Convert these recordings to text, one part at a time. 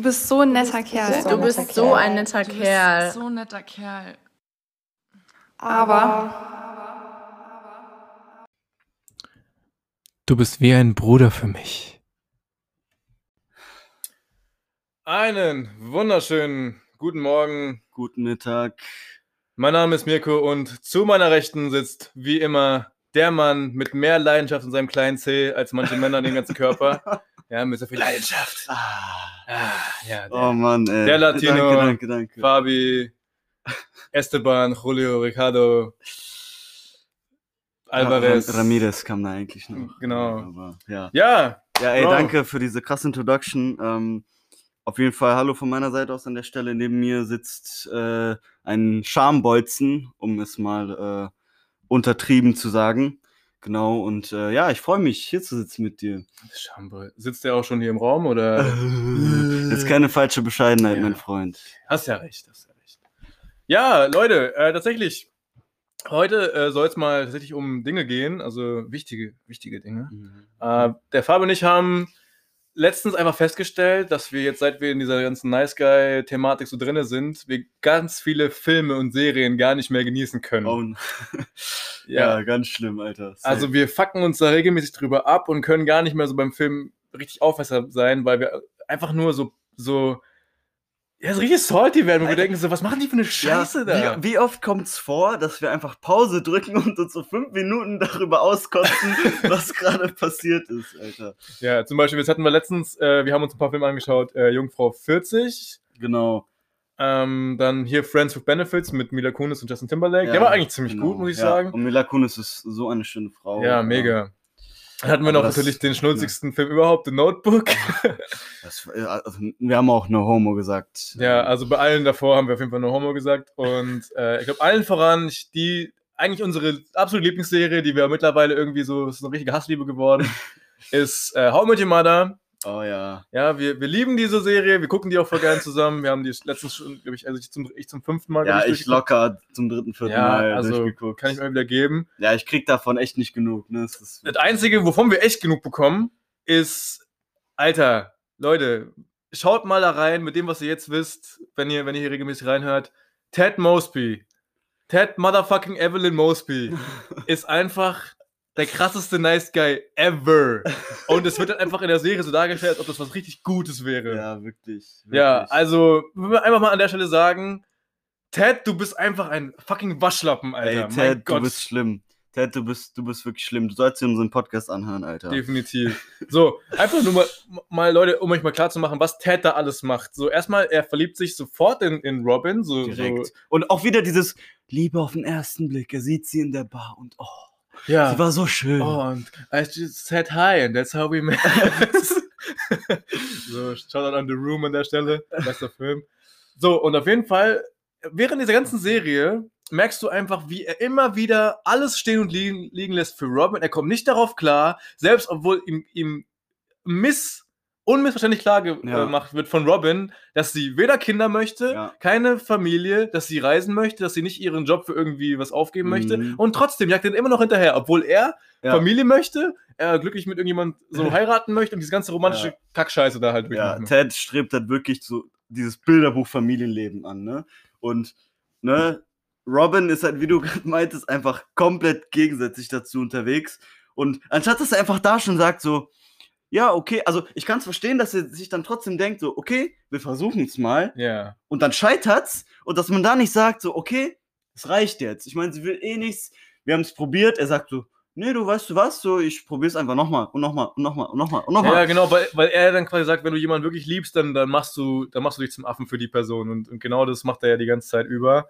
Du bist so ein netter Kerl. Du bist so ein netter Du Kerl. bist so ein netter Kerl. Aber Du bist wie ein Bruder für mich. Einen wunderschönen guten Morgen. Guten Mittag. Mein Name ist Mirko und zu meiner Rechten sitzt wie immer der Mann mit mehr Leidenschaft in seinem kleinen Zeh als manche Männer in dem ganzen Körper. Ja, mit so viel Leidenschaft. Ah, ja, der, Oh Mann, ey. Der Latino. Danke, danke, danke. Fabi, Esteban, Julio, Ricardo, Alvarez. Ra- Ramirez kam da eigentlich noch. Genau. Aber, ja. Ja, ja, ey, Bro. danke für diese krasse Introduction. Ähm, auf jeden Fall Hallo von meiner Seite aus an der Stelle. Neben mir sitzt äh, ein Schambolzen, um es mal äh, untertrieben zu sagen. Genau, und äh, ja, ich freue mich, hier zu sitzen mit dir. Schamboy. Sitzt der auch schon hier im Raum oder? Jetzt keine falsche Bescheidenheit, Ja. mein Freund. Hast ja recht, hast ja recht. Ja, Leute, äh, tatsächlich, heute äh, soll es mal tatsächlich um Dinge gehen, also wichtige, wichtige Dinge. Äh, der Fabi und ich haben letztens einfach festgestellt, dass wir jetzt, seit wir in dieser ganzen Nice Guy-Thematik so drinne sind, wir ganz viele Filme und Serien gar nicht mehr genießen können. Oh, ja. ganz schlimm, Alter. Also wir fucken uns da regelmäßig drüber ab und können gar nicht mehr so beim Film richtig aufmerksam sein, weil wir einfach nur so, so, ja, so richtig salty werden, wo wir denken so, was machen die für eine Scheiße da? Wie, wie oft kommt es vor, dass wir einfach Pause drücken und uns so fünf Minuten darüber auskotzen, was gerade passiert ist, Alter. Ja, zum Beispiel, jetzt hatten wir letztens, äh, wir haben uns ein paar Filme angeschaut, äh, Jungfrau 40, Genau. ähm, dann hier Friends with Benefits mit Mila Kunis und Justin Timberlake. Ja, Der war eigentlich ziemlich genau. gut, muss ich ja. sagen. Und Mila Kunis ist so eine schöne Frau. Ja, mega. Dann hatten wir Aber noch das- natürlich den schnulzigsten Film überhaupt, The Notebook. Das, äh, also, wir haben auch No Homo gesagt. Ja, also bei allen davor haben wir auf jeden Fall nur Homo gesagt. Und äh, ich glaube, allen voran, die eigentlich unsere absolute Lieblingsserie, die wir mittlerweile irgendwie so, ist eine richtige Hassliebe geworden, ist äh, How I Met Your Mother. Oh ja. Ja, wir, wir lieben diese Serie, wir gucken die auch voll gern zusammen. Wir haben die letztens schon, glaube ich, also ich zum, ich zum fünften Mal. Ja, ich locker zum dritten, vierten Ja, Mal also durchgeguckt. kann ich mal wieder geben. ja, ich krieg davon echt nicht genug. Ne? Es ist, Das Einzige, wovon wir echt genug bekommen, ist, Alter, Leute, schaut mal da rein mit dem, was ihr jetzt wisst, wenn ihr, wenn ihr hier regelmäßig reinhört. Ted Mosby, Ted Motherfucking Evelyn Mosby ist einfach der krasseste Nice Guy ever. Und es wird dann einfach in der Serie so dargestellt, als ob das was richtig Gutes wäre. ja, wirklich. Ja, wirklich. also, wir wir einfach mal an der Stelle sagen, Ted, du bist einfach ein fucking Waschlappen, Alter. Ey, Ted, du bist schlimm. Ted, du bist, du bist wirklich schlimm. Du sollst dir unseren Podcast anhören, Alter. Definitiv. So, einfach nur mal, mal, Leute, um euch mal klar zu machen, was Ted da alles macht. So, erstmal, er verliebt sich sofort in, in Robin. So, Direkt. So, Und auch wieder dieses Liebe auf den ersten Blick. Er sieht sie in der Bar und oh, ja. sie war so schön. Oh, und I just said hi and that's how we met. so, Shoutout an The Room an der Stelle. Bester Film. So, und auf jeden Fall, während dieser ganzen Serie merkst du einfach, wie er immer wieder alles stehen und liegen, liegen lässt für Robin. Er kommt nicht darauf klar, selbst obwohl ihm, ihm miss, unmissverständlich klar Ja. gemacht wird von Robin, dass sie weder Kinder möchte, Ja. keine Familie, dass sie reisen möchte, dass sie nicht ihren Job für irgendwie was aufgeben möchte. Mhm. Und trotzdem jagt er immer noch hinterher, obwohl er Ja. Familie möchte, er glücklich mit irgendjemand so heiraten möchte und diese ganze romantische Ja. Kackscheiße da halt Ja, durchmachen. Ted strebt halt wirklich so dieses Bilderbuch Familienleben an, ne? Und, ne, Robin ist halt, wie du gerade meintest, einfach möchtest, gegensätzlich dazu unterwegs. Und anstatt dass er einfach da schon sagt, so, ja, okay, also ich kann es verstehen, dass er sich dann trotzdem denkt, so, okay, wir versuchen es mal. ja. Und dann scheitert's. Und dass man da nicht sagt, so, okay, es reicht jetzt. Ich meine, sie will eh nichts. Wir haben es probiert. Er sagt so, nee, du weißt du was, so, ich probier's einfach nochmal und nochmal und nochmal und nochmal und nochmal. Ja, genau, weil, weil er dann quasi sagt, wenn du jemanden wirklich liebst, dann, dann, machst du, dann machst du dich zum Affen für die Person. Und, und genau das macht er ja die ganze Zeit über.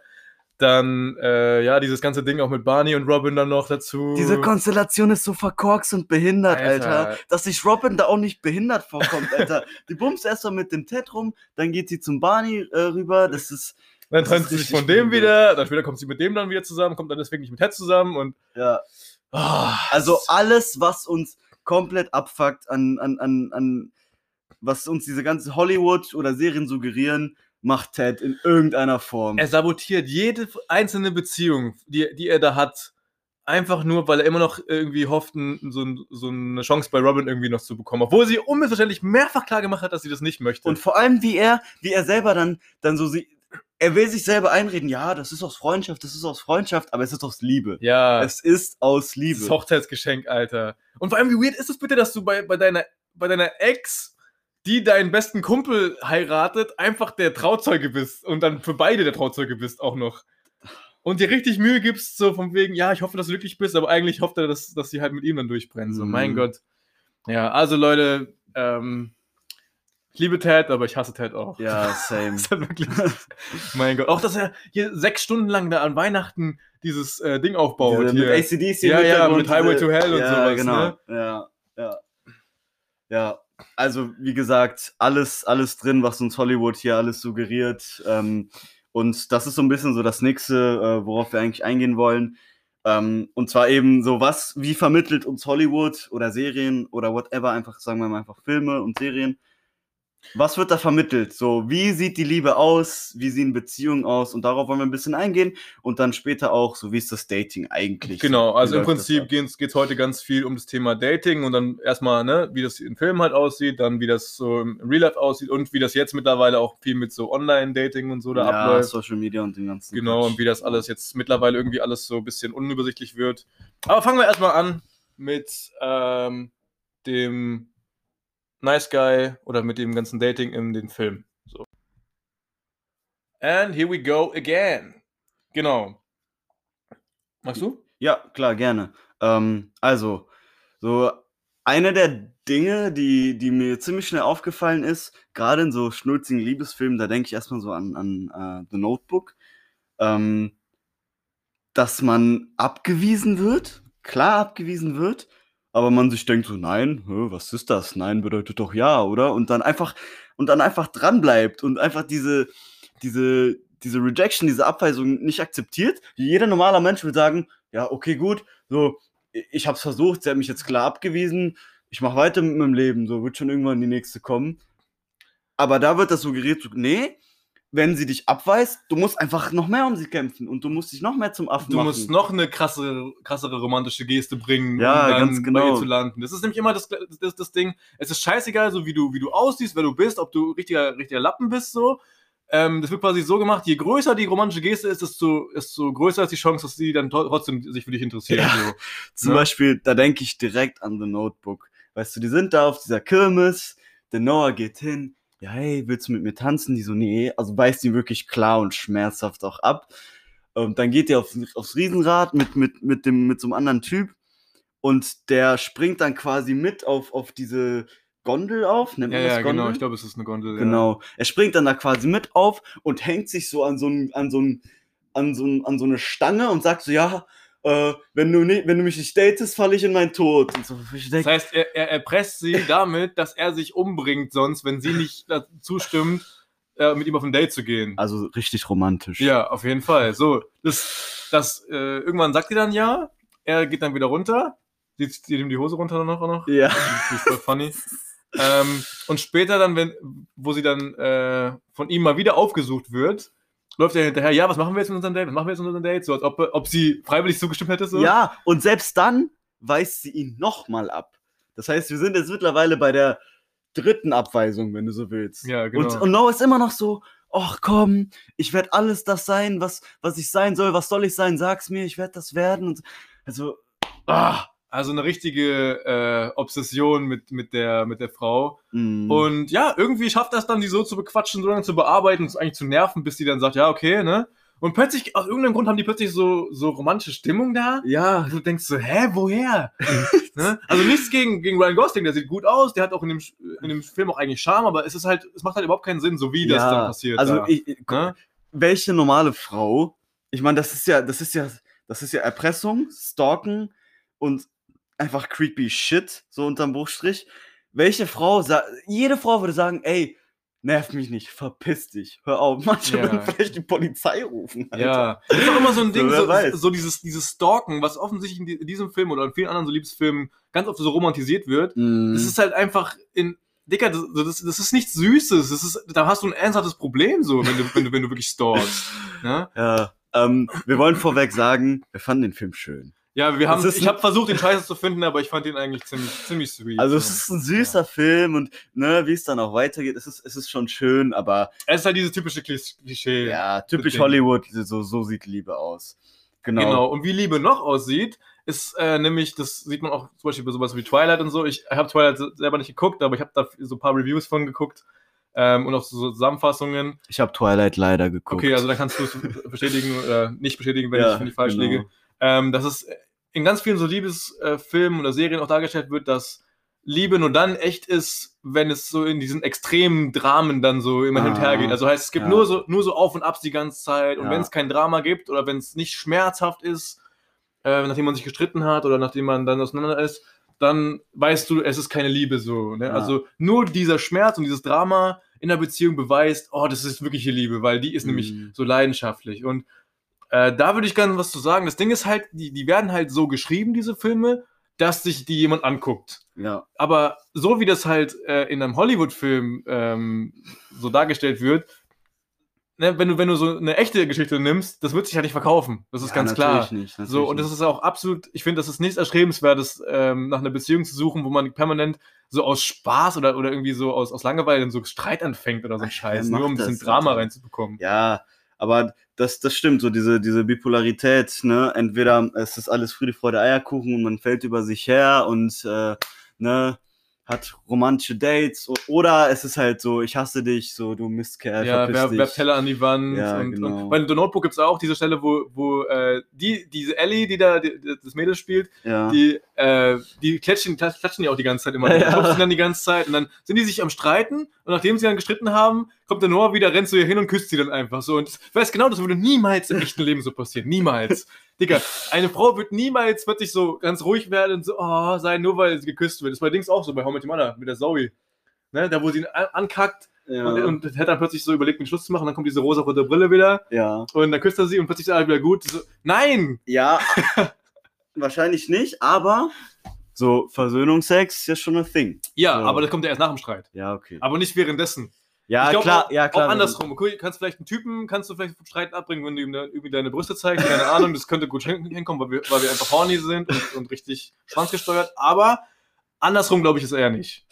Dann, äh, ja, dieses ganze Ding auch mit Barney und Robin dann noch dazu. Diese Konstellation ist so verkorkst und behindert, Alter. Alter. Dass sich Robin da auch nicht behindert vorkommt, Alter. Die bumst erstmal mit dem Ted rum, dann geht sie zum Barney äh, rüber. Das ist, dann trennt sie sich von dem wieder, dann später kommt sie mit dem dann wieder zusammen, kommt dann deswegen nicht mit Ted zusammen und. ja. Ah, Also alles, was uns komplett abfuckt an, an, an, an was uns diese ganze Hollywood oder Serien suggerieren, macht Ted in irgendeiner Form. er sabotiert jede einzelne Beziehung, die, die er da hat, Einfach nur, weil er immer noch irgendwie hofft, so, so eine Chance bei Robin irgendwie noch zu bekommen. Obwohl sie unmissverständlich mehrfach klar gemacht hat, dass sie das nicht möchte. Und vor allem, wie er, wie er selber dann, dann so sie, er will sich selber einreden, ja, das ist aus Freundschaft, das ist aus Freundschaft, aber es ist aus Liebe. ja, Es ist aus Liebe. das Hochzeitsgeschenk, Alter. Und vor allem, wie weird ist es bitte, dass du bei, bei, deiner, bei deiner Ex, die deinen besten Kumpel heiratet, einfach der Trauzeuge bist und dann für beide der Trauzeuge bist auch noch. Und dir richtig Mühe gibst, so von wegen, ja, ich hoffe, dass du glücklich bist, aber eigentlich hofft er, dass, dass sie halt mit ihm dann durchbrennen. So, Mhm. mein Gott. Ja, also Leute, ähm, ich liebe Ted, aber ich hasse Ted auch. ja, same. Das ist halt wirklich, mein Gott. Auch, dass er hier sechs Stunden lang da an Weihnachten dieses äh, Ding aufbaut. Diese, mit hier. ACDC Ja, ja, mit Highway to Hell und ja, sowas, Genau. ne? Ja, ja. Ja, also wie gesagt, alles, alles drin, was uns Hollywood hier alles suggeriert. Ähm, und das ist so ein bisschen so das nächste, äh, worauf wir eigentlich eingehen wollen. Ähm, und zwar eben so, was, wie vermittelt uns Hollywood oder Serien oder whatever, einfach sagen wir mal einfach Filme und Serien. Was wird da vermittelt? So, wie sieht die Liebe aus? Wie sehen Beziehungen aus? Und darauf wollen wir ein bisschen eingehen. Und dann später auch, so wie ist das Dating eigentlich? Genau, also im Prinzip geht es heute ganz viel um das Thema Dating und dann erstmal, ne, wie das im Film halt aussieht, dann wie das so im Real Life aussieht und wie das jetzt mittlerweile auch viel mit so Online-Dating und so da ja, abläuft. Social Media und den ganzen. Genau, Quatsch. und wie das alles jetzt mittlerweile irgendwie alles so ein bisschen unübersichtlich wird. Aber fangen wir erstmal an mit ähm, dem Nice Guy oder mit dem ganzen Dating in den Film. So. And here we go again. Genau. Magst du? Ja, klar, gerne. Ähm, also, so eine der Dinge, die, die mir ziemlich schnell aufgefallen ist, gerade in so schnulzigen Liebesfilmen, da denke ich erstmal so an, an äh, The Notebook, ähm, dass man abgewiesen wird, klar abgewiesen wird, aber man sich denkt so, nein, was ist das? Nein bedeutet doch ja, oder? Und dann einfach, und dann einfach dranbleibt und einfach diese, diese, diese Rejection, diese Abweisung nicht akzeptiert. Jeder normaler Mensch würde sagen, ja, okay, gut, so, ich hab's versucht, sie hat mich jetzt klar abgewiesen, ich mach weiter mit meinem Leben, so wird schon irgendwann die nächste kommen. Aber da wird das suggeriert, so, nee, wenn sie dich abweist, du musst einfach noch mehr um sie kämpfen und du musst dich noch mehr zum Affen Du machen. musst noch eine krassere, krassere romantische Geste bringen, Ja, um dann ganz bei genau. ihr zu landen. Das ist nämlich immer das, das, das Ding. Es ist scheißegal, so wie du, wie du aussiehst, wer du bist, ob du richtiger, richtiger Lappen bist, so. Ähm, das wird quasi so gemacht, je größer die romantische Geste ist, desto, desto größer ist die Chance, dass sie dann trotzdem sich für dich interessieren. Ja. So. Zum Ne? Beispiel, da denke ich direkt an The Notebook. Weißt du, die sind da auf dieser Kirmes, der Noah geht hin, ja, hey, willst du mit mir tanzen? Die so, nee, also weist ihn wirklich klar und schmerzhaft auch ab. Und dann geht er auf, aufs Riesenrad mit, mit, mit, dem, mit so einem anderen Typ und der springt dann quasi mit auf, auf diese Gondel auf. Nennt Ja, man das ja, Gondel? genau. Ich glaube, es ist eine Gondel. Genau. Er springt dann da quasi mit auf und hängt sich so an so ein, an so ein, an so, ein, an so eine Stange und sagt so, ja, äh, wenn du nicht, wenn du mich nicht datest, falle ich in meinen Tod. So, Das heißt, er, er erpresst sie damit, dass er sich umbringt, sonst, wenn sie nicht zustimmt, äh, mit ihm auf ein Date zu gehen. also richtig romantisch. Ja, auf jeden Fall. So, das, das, äh, irgendwann sagt sie dann ja, er geht dann wieder runter, sie zieht ihm die Hose runter dann noch. noch. Ja. Das ist voll funny. ähm, und später dann, wenn, wo sie dann äh, von ihm mal wieder aufgesucht wird, läuft er hinterher, ja, was machen wir jetzt mit unserem Date? Was machen wir jetzt mit unserem Date? So, als ob, ob sie freiwillig zugestimmt hätte, so. Ja, und selbst dann weist sie ihn nochmal ab. Das heißt, wir sind jetzt mittlerweile bei der dritten Abweisung, wenn du so willst. Ja, genau. Und, und Noah ist immer noch so, ach komm, ich werde alles das sein, was, was ich sein soll. Was soll ich sein? Sag's mir, ich werde das werden. Und also, ah. Also eine richtige äh, Obsession mit, mit, der, mit der Frau. mm. Und ja, irgendwie schafft das dann, die so zu bequatschen, so lange zu bearbeiten, und eigentlich zu nerven, bis die dann sagt, ja, okay, ne? Und plötzlich, aus irgendeinem Grund haben die plötzlich so, so romantische Stimmung da. ja, Und du denkst so, hä, woher? ne? Also nichts gegen, gegen Ryan Gosling, der sieht gut aus, der hat auch in dem, in dem Film auch eigentlich Charme, aber es ist halt, es macht halt überhaupt keinen Sinn, so wie das ja, dann passiert. Also, da, ich, ich, ne? welche normale Frau, ich meine, das ist ja, das ist ja, das ist ja Erpressung, Stalken und einfach creepy Shit, so unterm Bruchstrich. Welche Frau, jede Frau würde sagen, ey, nerv mich nicht, verpiss dich, hör auf. Manche Ja. würden vielleicht die Polizei rufen. Alter. Ja, das ist auch immer so ein Ding, so, so dieses, dieses Stalken, was offensichtlich in diesem Film oder in vielen anderen so Liebesfilmen ganz oft so romantisiert wird. Mm. Das ist halt einfach in. Dicker, das, das, das ist nichts Süßes. Das ist, da hast du ein ernsthaftes Problem, so, wenn du, wenn du, wenn du wirklich stalkst. Ne? ja, ähm, wir wollen vorweg sagen, wir fanden den Film schön. Ja, wir haben, ich habe versucht, den Scheiße zu finden, aber ich fand ihn eigentlich ziemlich, ziemlich sweet. Also es ist ein süßer Film und ne, wie es dann auch weitergeht, es ist, es ist schon schön, aber Es ist halt dieses typische Klis- Klischee. ja, typisch. Hollywood, so, so sieht Liebe aus. Genau. Genau. Und wie Liebe noch aussieht, ist äh, nämlich, das sieht man auch zum Beispiel bei sowas wie Twilight und so. Ich habe Twilight se- selber nicht geguckt, aber ich habe da so ein paar Reviews von geguckt ähm, und auch so Zusammenfassungen. Ich habe Twilight leider geguckt. Okay, also dann kannst du es bestätigen oder nicht bestätigen, wenn, Ja, ich, wenn ich falsch genau. liege. Ähm, dass es in ganz vielen so Liebesfilmen oder Serien auch dargestellt wird, dass Liebe nur dann echt ist, wenn es so in diesen extremen Dramen dann so immer hin und her Ah, geht. Also heißt, es gibt ja. nur so nur so Auf und Abs die ganze Zeit. Und Ja. wenn es kein Drama gibt oder wenn es nicht schmerzhaft ist, äh, nachdem man sich gestritten hat oder nachdem man dann auseinander ist, dann weißt du, es ist keine Liebe so. Ne? Ja. Also nur dieser Schmerz und dieses Drama in der Beziehung beweist, oh, das ist wirkliche Liebe, weil die ist nämlich Mhm. so leidenschaftlich. Und äh, da würde ich gerne was zu sagen. Das Ding ist halt, die, die werden halt so geschrieben, diese Filme, dass sich die jemand anguckt. Ja. Aber so wie das halt äh, in einem Hollywood-Film ähm, so dargestellt wird, ne, wenn, du, wenn du so eine echte Geschichte nimmst, das wird sich halt nicht verkaufen. Das ist Ja, ganz natürlich klar. Nicht, So, und das ist auch absolut, ich finde, das ist nichts Erstrebenswertes, ähm, nach einer Beziehung zu suchen, wo man permanent so aus Spaß oder, oder irgendwie so aus, aus Langeweile so Streit anfängt oder so ein Scheiß, nur um ein bisschen Drama reinzubekommen. Ja, aber das, das stimmt, so diese, diese Bipolarität, ne? Entweder es ist alles Friede, Freude, Eierkuchen und man fällt über sich her und äh, ne, hat romantische Dates oder es ist halt so, ich hasse dich, so du Mistkerl, Ja, wer, wer Teller an die Wand. Ja, und, genau. und bei The Notebook gibt es auch diese Stelle, wo, wo äh, die, diese Ellie, die da die, das Mädel spielt, ja. die, äh, die klatschen, klatschen ja auch die ganze Zeit immer. Die Ja. klopfen dann die ganze Zeit und dann sind die sich am Streiten und nachdem sie dann gestritten haben, kommt der Noah wieder, rennt zu ihr hin und küsst sie dann einfach so. Und ich weiß genau, das würde niemals im echten Leben so passieren. Niemals. Digga, eine Frau wird niemals plötzlich so ganz ruhig werden und so oh, sein, nur weil sie geküsst wird. Das ist bei Dings auch so, bei How Met Your Mother, mit der Zoe. Ne, da wo sie ihn an ankackt ja. und, und hat dann plötzlich so überlegt, den Schluss zu machen, dann kommt diese rosa-rote Brille wieder ja. und dann küsst er sie und plötzlich ist alles wieder gut. So, nein! Ja, wahrscheinlich nicht, aber so Versöhnungssex ist ja schon ein Thing. Ja, So. aber das kommt ja erst nach dem Streit. Ja, okay. Aber nicht währenddessen. Ja, glaub, klar, auch, ja, klar. Auch andersrum. Okay, kannst vielleicht einen Typen, kannst du vielleicht vom Streiten abbringen, wenn du ihm da irgendwie deine Brüste zeigst, keine Ahnung, das könnte gut hin- hinkommen, weil wir, weil wir einfach horny sind und, und richtig schwanzgesteuert, aber andersrum glaube ich es eher nicht.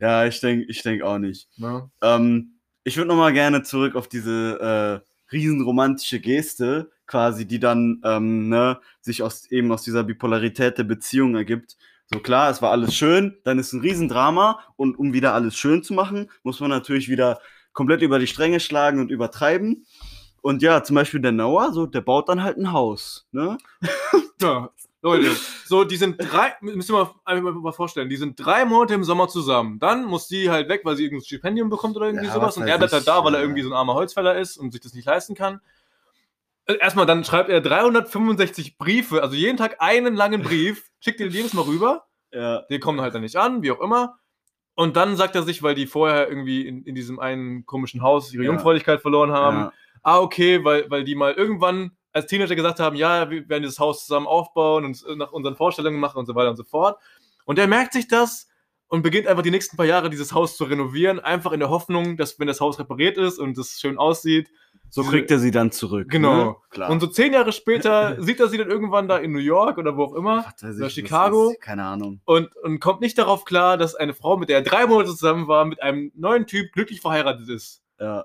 Ja, ich denke ich denk auch nicht. Ne? Ähm, ich würde nochmal gerne zurück auf diese äh, riesenromantische Geste, quasi, die dann ähm, ne, sich aus, eben aus dieser Bipolarität der Beziehung ergibt. So klar, es war alles schön, dann ist ein Riesendrama und um wieder alles schön zu machen, muss man natürlich wieder komplett über die Stränge schlagen und übertreiben. Und ja, zum Beispiel der Noah, so, der baut dann halt ein Haus. Ne? Ja, Leute, so, die sind drei, müsst ihr mal, einfach mal vorstellen, die sind drei Monate im Sommer zusammen. Dann muss die halt weg, weil sie irgendein Stipendium bekommt oder irgendwie Ja, sowas. was Und er bleibt halt da, weil er irgendwie so ein armer Holzfäller ist und sich das nicht leisten kann. Äh, Erstmal, dann schreibt er 365 Briefe, also jeden Tag einen langen Brief, schickt ihn jedes Mal rüber. Ja, Die kommen halt dann nicht an, wie auch immer. Und dann sagt er sich, weil die vorher irgendwie in, in diesem einen komischen Haus ihre Ja. Jungfräulichkeit verloren haben, ja, ah, okay, weil, weil die mal irgendwann als Teenager gesagt haben, ja, wir werden dieses Haus zusammen aufbauen und nach unseren Vorstellungen machen und so weiter und so fort. Und er merkt sich das und beginnt einfach die nächsten paar Jahre dieses Haus zu renovieren, einfach in der Hoffnung, dass wenn das Haus repariert ist und es schön aussieht, so kriegt er sie dann zurück. Genau. Ne? Klar. und so zehn Jahre später sieht er sie dann irgendwann da in New York oder wo auch immer weiß oder Chicago. ist- Keine Ahnung. und, und kommt nicht darauf klar, dass eine Frau, mit der er drei Monate zusammen war, mit einem neuen Typ glücklich verheiratet ist. Ja.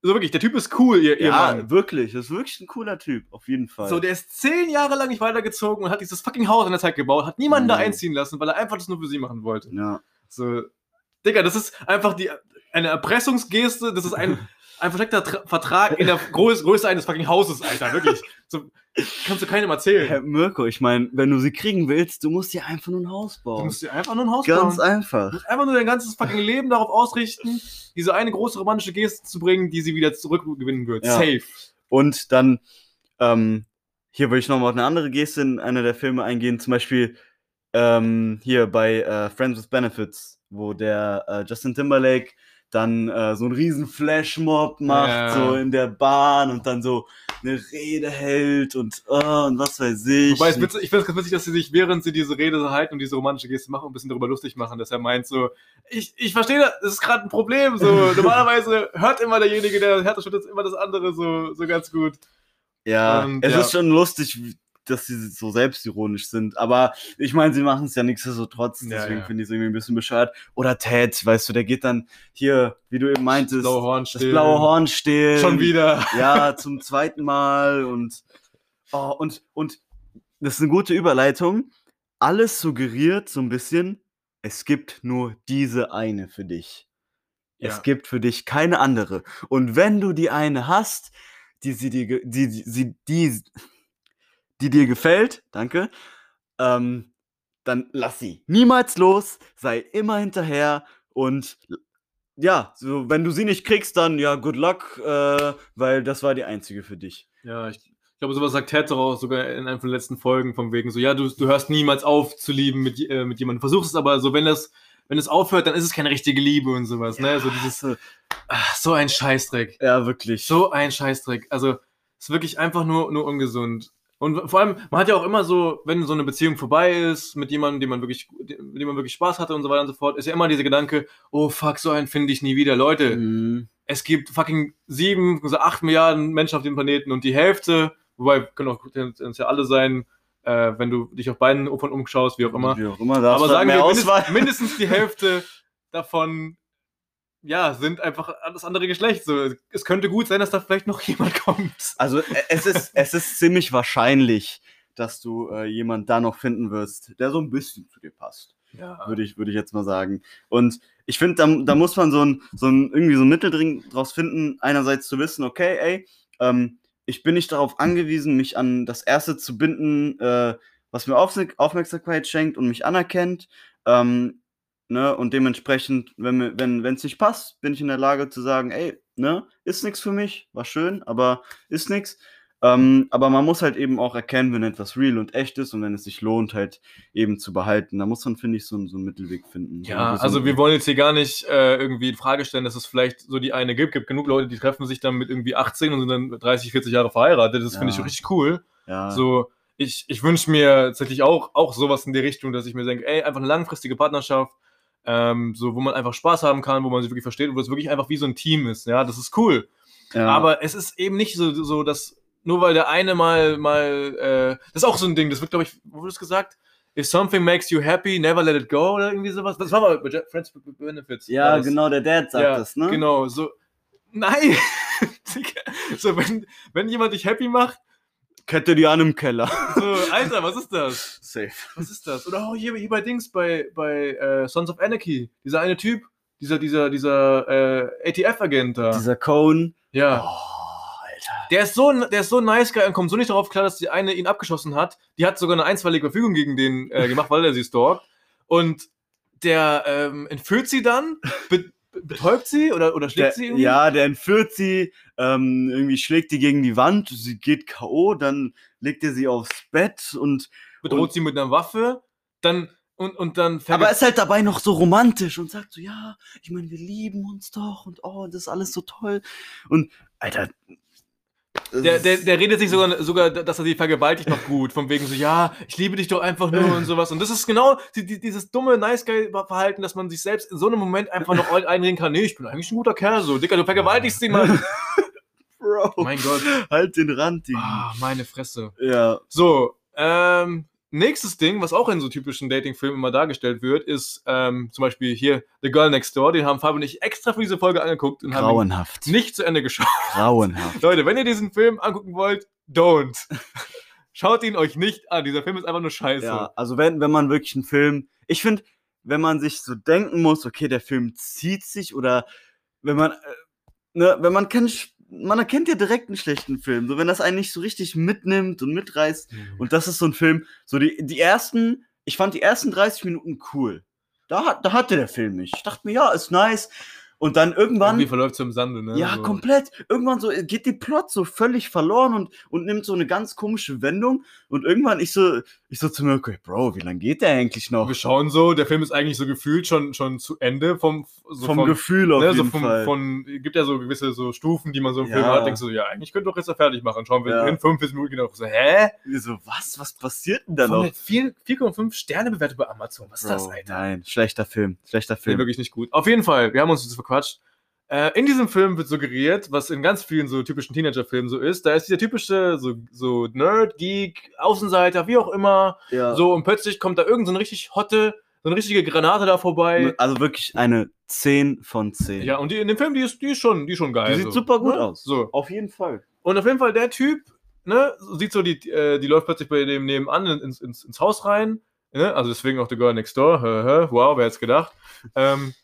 So wirklich, der Typ ist cool, ihr, ihr Ja, Mann. wirklich. Das ist wirklich ein cooler Typ, auf jeden Fall. So, der ist zehn Jahre lang nicht weitergezogen und hat dieses fucking Haus in der Zeit gebaut, hat niemanden da Mhm. einziehen lassen, weil er einfach das nur für sie machen wollte. ja. So, Digga, das ist einfach die, eine Erpressungsgeste, das ist ein, ein versteckter Tra Vertrag in der Größe, Größe eines fucking Hauses, Alter, wirklich. So, kannst du keinem erzählen. Herr Mirko, ich meine, wenn du sie kriegen willst, du musst dir einfach nur ein Haus Du bauen. musst dir einfach nur ein Haus Ganz bauen. einfach. Du musst einfach nur dein ganzes fucking Leben darauf ausrichten, diese eine große romantische Geste zu bringen, die sie wieder zurückgewinnen wird. Ja. Safe. Und dann, ähm, hier würde ich nochmal auf eine andere Geste in einer der Filme eingehen, zum Beispiel ähm, hier bei äh, Friends with Benefits, wo der äh, Justin Timberlake dann äh, so einen riesen Flashmob macht, Ja. so in der Bahn und dann so eine Rede hält und, oh, und was weiß ich. Wobei, es witzig, ich finde es ganz witzig, dass sie sich, während sie diese Rede halten und diese romantische Geste machen, ein bisschen darüber lustig machen, dass er meint so, ich, ich verstehe, das das ist gerade ein Problem, so, normalerweise hört immer derjenige, der hört das immer das andere so, so ganz gut. Ja, Und, es ja. ist schon lustig, dass sie so selbstironisch sind. Aber ich meine, sie machen es ja nichtsdestotrotz. Deswegen ja. finde ich es irgendwie ein bisschen bescheuert. Oder Ted, weißt du, der geht dann hier, wie du eben meintest, blaue Horn das stehlen. blaue Horn stehlen. Schon wieder. Ja, zum zweiten Mal und, oh, und, und das ist eine gute Überleitung. Alles suggeriert so ein bisschen, es gibt nur diese eine für dich. Ja. Es gibt für dich keine andere. Und wenn du die eine hast, die, sie dir, die, die, die, die, die dir gefällt, danke, ähm, dann lass sie niemals los, sei immer hinterher und ja, so, wenn du sie nicht kriegst, dann ja, good luck, äh, weil das war die einzige für dich. Ja, ich, ich glaube, sowas sagt Ted auch sogar in einer von den letzten Folgen, von wegen so, ja, du, du hörst niemals auf zu lieben mit, äh, mit jemandem. Versuchst es aber so, wenn das, wenn es aufhört, dann ist es keine richtige Liebe und sowas, ne? So dieses, äh, ach, so ein Scheißdreck. ja, wirklich. So ein Scheißdreck. Also, ist wirklich einfach nur, nur ungesund. Und vor allem, man hat ja auch immer so, wenn so eine Beziehung vorbei ist, mit jemandem, den man wirklich, mit dem man wirklich Spaß hatte und so weiter und so fort, ist ja immer dieser Gedanke, oh fuck, so einen finde ich nie wieder. Leute, Mhm. es gibt fucking sieben, also acht Milliarden Menschen auf dem Planeten und die Hälfte, wobei können auch ja alle sein, äh, wenn du dich auf beiden Opern umschaust, wie auch immer. Wie auch immer, da Aber halt sagen wir, mehr mindest, Auswahl. mindestens die Hälfte davon, ja, sind einfach das andere Geschlecht. So, es könnte gut sein, dass da vielleicht noch jemand kommt. Also äh, es ist, es ist ziemlich wahrscheinlich, dass du äh, jemand da noch finden wirst, der so ein bisschen zu dir passt. Ja, würde ich, würde ich jetzt mal sagen. Und ich finde, da, da muss man so ein, so ein irgendwie so ein Mitteldring draus finden, einerseits zu wissen, okay, ey, ähm, ich bin nicht darauf angewiesen, mich an das Erste zu binden, äh, was mir Aufmerksamkeit schenkt und mich anerkennt. Ähm, ne? Und dementsprechend, wenn mir- wenn es nicht passt, bin ich in der Lage zu sagen, ey, ne, ist nichts für mich, war schön, aber ist nichts. Ähm, aber man muss halt eben auch erkennen, wenn etwas real und echt ist und wenn es sich lohnt, halt eben zu behalten. Da muss man, finde ich, so, einen- so einen Mittelweg finden. So Ja, einen also wir wollen jetzt hier gar nicht äh, irgendwie in Frage stellen, dass es vielleicht so die eine gibt. gibt genug Leute, die treffen sich dann mit irgendwie 18 und sind dann 30, 40 Jahre verheiratet. Das finde ich Ja. richtig cool. ja. So, ich, ich wünsche mir tatsächlich auch, auch sowas in die Richtung, dass ich mir denke, ey, einfach eine langfristige Partnerschaft, ähm, so, wo man einfach Spaß haben kann, wo man sich wirklich versteht und wo es wirklich einfach wie so ein Team ist. Ja, das ist cool. ja. Aber es ist eben nicht so, so dass nur weil der eine mal, mal, äh, das ist auch so ein Ding, das wird, glaube ich, wo wurde das gesagt? If something makes you happy, never let it go oder irgendwie sowas. Das war mal bei Friends with Benefits. ja, das. genau, der Dad sagt ja, das, ne? Genau, so. Nein! so, wenn, wenn jemand dich happy macht, Kette die an im Keller. so, Alter, was ist das? Safe. Was ist das? Oder oh, hier, hier bei Dings, bei, bei äh, Sons of Anarchy. Dieser eine Typ, dieser, dieser, dieser äh, ATF-Agent da. Dieser Cone. ja. Oh, Alter. Der ist so, der ist so nice guy und kommt so nicht darauf klar, dass die eine ihn abgeschossen hat. Die hat sogar eine einstweilige Verfügung gegen den äh, gemacht, weil er sie stalkt. Und der ähm, entführt sie dann, betäubt sie oder, oder schlägt Der, sie irgendwie. ja, der entführt sie, ähm, irgendwie schlägt die gegen die Wand, sie geht K.O., dann legt er sie aufs Bett und. bedroht und- sie mit einer Waffe. Dann, und, und dann Aber er ist halt dabei noch so romantisch und sagt so, ja, ich meine, wir lieben uns doch und oh, das ist alles so toll. Und, Alter. Der, der, der redet sich sogar, sogar, dass er sie vergewaltigt noch gut. Von wegen so, ja, ich liebe dich doch einfach nur und sowas. Und das ist genau die, die, dieses dumme Nice Guy-Verhalten, dass man sich selbst in so einem Moment einfach noch einreden kann. Nee, ich bin eigentlich ein guter Kerl, so. Dicker, du vergewaltigst ihn mal. Bro, mein Gott. halt den Rand, Digga. Ah, meine Fresse. Ja, So, ähm, nächstes Ding, was auch in so typischen Dating-Filmen immer dargestellt wird, ist ähm, zum Beispiel hier The Girl Next Door. Den haben Fabi und ich extra für diese Folge angeguckt und haben grauenhaft. ihn nicht zu Ende geschaut. Grauenhaft. Leute, wenn ihr diesen Film angucken wollt, don't. Schaut ihn euch nicht an. Dieser Film ist einfach nur scheiße. Ja, also wenn, wenn man wirklich einen Film, ich finde, wenn man sich so denken muss, okay, der Film zieht sich oder wenn man, äh, ne, wenn man kennt, man erkennt ja direkt einen schlechten Film, so wenn das einen nicht so richtig mitnimmt und mitreißt und das ist so ein Film, so die, die ersten, ich fand die ersten 30 Minuten cool. Da, hat- da hatte der Film mich. Ich dachte mir, ja, ist nice. Und dann irgendwann. Irgendwie verläuft es im Sande, ne? Ja, so. komplett. Irgendwann so geht die Plot so völlig verloren und, und nimmt so eine ganz komische Wendung. Und irgendwann ich so, ich so zu mir, okay, Bro, wie lange geht der eigentlich noch? Wir schauen so, der Film ist eigentlich so gefühlt schon, schon zu Ende vom, so Vom Gefühl auf ne, so jeden vom, Fall. von, gibt ja so gewisse so Stufen, die man so im Film Ja. hat, denkst du, so, ja, eigentlich könnte doch jetzt fertig machen. Schauen wir Ja. in 45 Minuten genau so, hä? Wir so, was? Was passiert denn da noch? der vier- 4,5 Sterne bewertet bei Amazon. Was ist das, Bro, Alter? Nein, schlechter Film. Schlechter Nee, Film. wirklich nicht gut. Auf jeden Fall, wir haben uns jetzt verquatscht. Äh, in diesem Film wird suggeriert, was in ganz vielen so typischen Teenager-Filmen so ist, da ist dieser typische so, so Nerd, Geek, Außenseiter, wie auch immer, Ja. so und plötzlich kommt da irgend so eine richtig hotte, so eine richtige Granate da vorbei. Also wirklich eine 10 von 10. Ja, und die, in dem Film, die ist, die ist schon, die ist schon geil. Die sieht so, super gut ne? aus. So. Auf jeden Fall. Und auf jeden Fall der Typ, ne, sieht so, die, äh, die läuft plötzlich bei dem nebenan ins, ins, ins Haus rein. Ne? Also deswegen auch The Girl Next Door. Wow, wer hätte es gedacht? Ähm,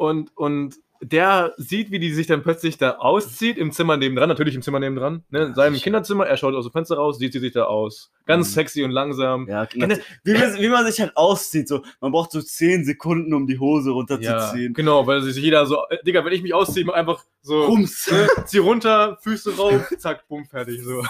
und, und der sieht, wie die sich dann plötzlich da auszieht im Zimmer nebendran, natürlich im Zimmer nebendran, ne, in seinem. Kinderzimmer, er schaut aus dem Fenster raus, sieht sie sich da aus. Ganz Mhm. sexy und langsam. Ja, ihr- wie, man- wie man sich halt auszieht. So, man braucht so 10 Sekunden, um die Hose Ja, runterzuziehen. genau, weil sich jeder so, äh, Digga, wenn ich mich ausziehe, einfach so, Rums. ne, zieh runter, Füße rauf, zack, bumm, fertig, so.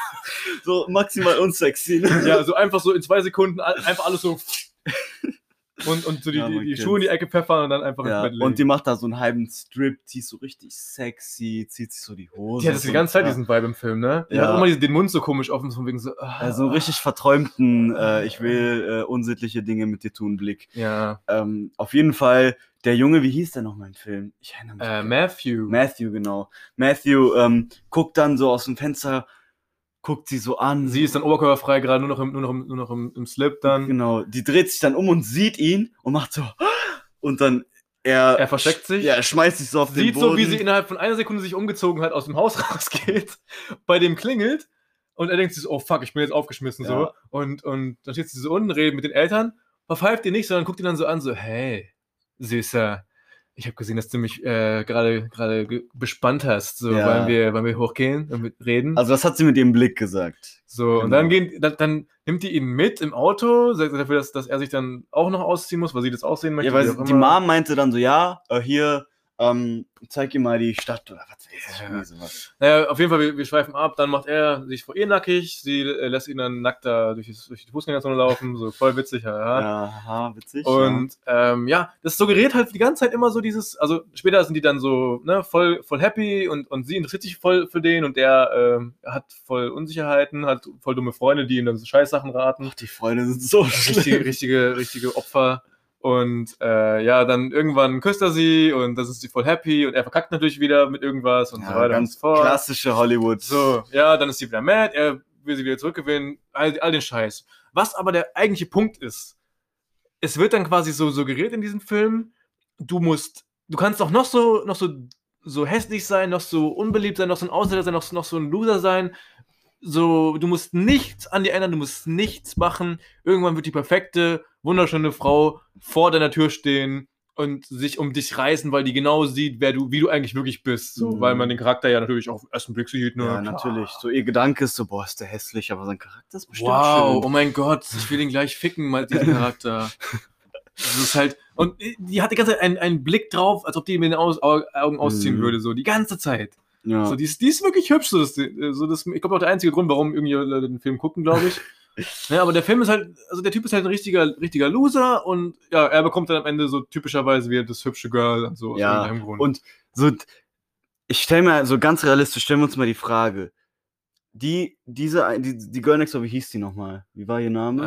So maximal unsexy. Ne? Ja, so einfach so in zwei Sekunden einfach alles so. Und, und so die, Ja, die, die. Schuhe in die Ecke pfeffern und dann einfach Ja, ins Bett legen. und die macht da so einen halben Strip, die ist so richtig sexy, zieht sich so die Hose. die hat das die ganze Zeit, ja. diesen Vibe im Film, ne? Die Ja. hat immer den Mund so komisch offen, so von wegen so. ah. Einen richtig verträumten, äh, ich will äh, unsittliche Dinge mit dir tun, Blick. Ja. Ähm, auf jeden Fall, der Junge, wie hieß der noch im Film? Ich erinnere mich. Äh, Matthew. Matthew, genau. Matthew ähm, guckt dann so aus dem Fenster, guckt sie so an. Sie ist dann oberkörperfrei, gerade nur noch im, nur noch im, nur noch im, im Slip dann. Genau, die dreht sich dann um und sieht ihn und macht so. Und dann er. Er versteckt sich. Ja, er schmeißt sich so auf den Sieht Boden. so, wie sie innerhalb von einer Sekunde sich umgezogen hat, aus dem Haus rausgeht, bei dem klingelt und er denkt sich so, oh fuck, ich bin jetzt aufgeschmissen so. Ja. Und, und dann steht sie so unten, redet mit den Eltern, verpfeift ihr nicht, sondern guckt ihn dann so an, so, hey, Süßer, ich habe gesehen, dass du mich äh, gerade gerade ge- bespannt hast. So, Ja. wollen, wir, wollen wir hochgehen und reden? Also, das hat sie mit ihrem Blick gesagt. so, und genau. dann, gehen, dann, dann nimmt die ihn mit im Auto, sagt dafür, dass, dass er sich dann auch noch ausziehen muss, weil sie das aussehen möchte. Ja, weil auch die. Mom meinte dann so: Ja, äh, hier, ähm, zeig ihr mal die Stadt oder was weiß ich. Ja. Naja, auf jeden Fall, wir, wir schweifen ab, dann macht er sich vor ihr nackig, sie äh, lässt ihn dann nackt da durch, das, durch die Fußgängerzone laufen, so voll witzig, ja. Ja, aha, witzig. Und ähm, ja, das suggeriert halt die ganze Zeit immer so dieses, also später sind die dann so ne, voll, voll happy und, und sie interessiert sich voll für den und der ähm, hat voll Unsicherheiten, hat voll dumme Freunde, die ihm dann so Scheißsachen ja. raten. Ach, die Freunde sind so Richtige, schlimm. richtige, richtige Opfer. Und äh, ja, dann irgendwann küsst er sie und das ist sie voll happy und er verkackt natürlich wieder mit irgendwas und so Ja, weiter ganz und so fort. klassische Hollywood. So, ja, dann ist sie wieder mad, er will sie wieder zurückgewinnen, all, all den Scheiß. Was aber der eigentliche Punkt ist, es wird dann quasi so suggeriert in diesem Film, du musst, du kannst doch noch so, noch so, so hässlich sein, noch so unbeliebt sein, noch so ein Ausländer sein, noch, noch so ein Loser sein. So, du musst nichts an dir ändern, du musst nichts machen. Irgendwann wird die perfekte, wunderschöne Frau vor deiner Tür stehen und sich um dich reißen, weil die genau sieht, wer du, wie du eigentlich wirklich bist. So, Mhm. weil man den Charakter ja natürlich auf den ersten Blick sieht. Ne? Ja, Klar. natürlich. So ihr Gedanke ist so, boah, ist der hässlich, aber sein Charakter ist bestimmt Wow, oh schön. mein Gott, ich will ihn gleich ficken, mal diesen Charakter. Das ist halt. Und die hat die ganze Zeit einen, einen Blick drauf, als ob die mir in den Aus, Au- Augen ausziehen Mhm. würde, so die ganze Zeit. Ja. So, die, ist, die ist wirklich hübsch. So, das, so das, ich glaube auch der einzige Grund, warum irgendwie Leute den Film gucken, glaube ich. ja, aber der Film ist halt, also der Typ ist halt ein richtiger, richtiger Loser und ja, er bekommt dann am Ende so typischerweise wie das hübsche Girl und so. aus Ja. Und so, ich stelle mir so ganz realistisch, stellen wir uns mal die Frage. Die, diese, die, die Girl Next Door, wie hieß die nochmal? Wie war ihr Name?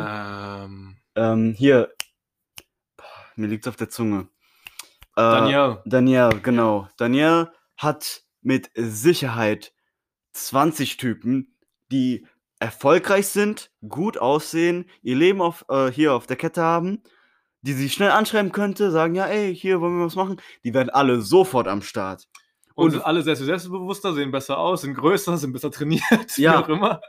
ähm, Ähm, hier. Boah, Mir liegt's auf der Zunge. Äh, Danielle. Danielle, genau. Danielle hat mit Sicherheit 20 Typen, die erfolgreich sind, gut aussehen, ihr Leben auf, äh, hier auf der Kette haben, die sie schnell anschreiben könnte, sagen, ja, ey, hier wollen wir was machen. Die werden alle sofort am Start. Und, Und- sind alle sehr selbstbewusster, sehen besser aus, sind größer, sind besser trainiert, Ja. wie auch immer.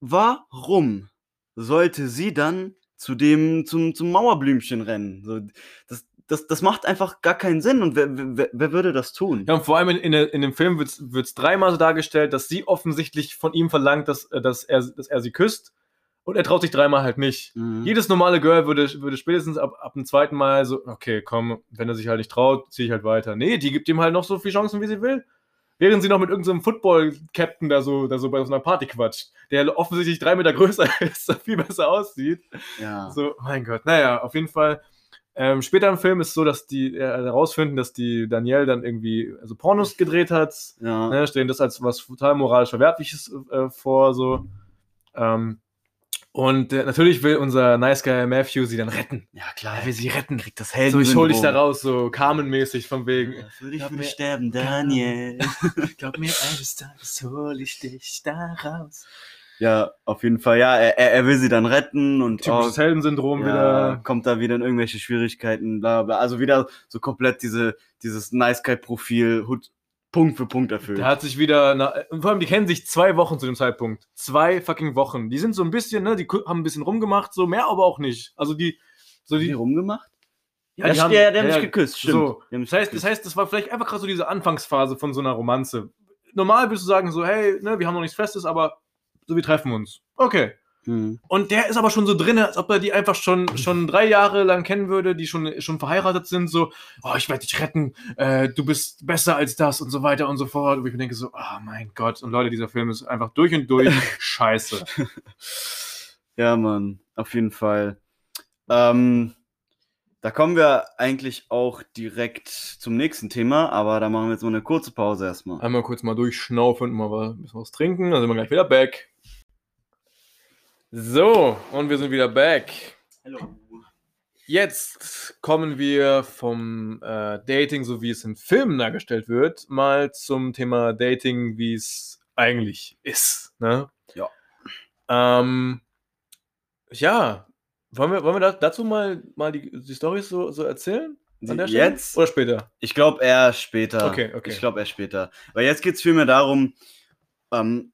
Warum sollte sie dann zu dem, zum, zum Mauerblümchen rennen? So, das, das, das macht einfach gar keinen Sinn. Und wer, wer, wer würde das tun? Ja, und vor allem in, in, in dem Film wird es dreimal so dargestellt, dass sie offensichtlich von ihm verlangt, dass, äh, dass, er, dass er sie küsst. Und er traut sich dreimal halt nicht. Mhm. Jedes normale Girl würde, würde spätestens ab, ab dem zweiten Mal so, okay, komm, wenn er sich halt nicht traut, ziehe ich halt weiter. Nee, die gibt ihm halt noch so viele Chancen, wie sie will. Während sie noch mit irgendeinem Football-Captain da so, da so bei so einer Party quatscht, der offensichtlich drei Meter größer ist, viel besser aussieht. ja. So, mein Gott. Naja, auf jeden Fall. Ähm, später im Film ist es so, dass die äh, herausfinden, dass die Danielle dann irgendwie also Pornos gedreht hat. ja. Ne, stellen das als was total moralisch Verwerfliches äh, vor, so. Ähm, Und äh, natürlich will unser Nice Guy Matthew sie dann retten. Ja, klar. Er will sie retten. kriegt das So, Helden. ich hol dich da raus, so Carmen-mäßig von wegen. Für dich Glaub würde ich mir- sterben, Daniel. Glaub mir, eines Tages hol ich dich da raus. Ja, auf jeden Fall. Ja, er, er will sie dann retten und Typisches Heldensyndrom ja, wieder. kommt da wieder in irgendwelche Schwierigkeiten, bla bla. Also wieder so komplett diese, dieses Nice Guy-Profil, Hut- Punkt für Punkt erfüllt. Der hat sich wieder, na, vor allem, die kennen sich zwei Wochen zu dem Zeitpunkt. Zwei fucking Wochen. Die sind so ein bisschen, ne, die haben ein bisschen rumgemacht, so mehr aber auch nicht. Also die, so die die, rumgemacht? ja, Ja, die haben, ja, der hat ja, mich geküsst, stimmt. So. Die haben Das heißt, das geküsst. heißt, das war vielleicht einfach gerade so diese Anfangsphase von so einer Romanze. Normal würdest du sagen so, hey, ne, wir haben noch nichts Festes, aber so, wir treffen uns. Okay. Hm. Und der ist aber schon so drin, als ob er die einfach schon, schon drei Jahre lang kennen würde, die schon, schon verheiratet sind, so, oh, ich werde dich retten, äh, du bist besser als das und so weiter und so fort. Und ich denke so, oh mein Gott. Und Leute, dieser Film ist einfach durch und durch scheiße. Ja, Mann, auf jeden Fall. Ähm, da kommen wir eigentlich auch direkt zum nächsten Thema, aber da machen wir jetzt mal eine kurze Pause erstmal. Einmal kurz mal durchschnaufen und mal was, ein bisschen was trinken, dann sind wir gleich wieder back. So, und wir sind wieder back. Hallo. Jetzt kommen wir vom äh, Dating, so wie es in Filmen dargestellt wird, mal zum Thema Dating, wie es eigentlich ist. Ne? Ja. Ähm, ja, wollen wir, wollen wir da, dazu mal, mal die, die Storys so, so erzählen? An der Stelle? Jetzt? Oder später? Ich glaube eher später. Okay, okay. Ich glaube eher später. Weil jetzt geht es vielmehr darum, ähm,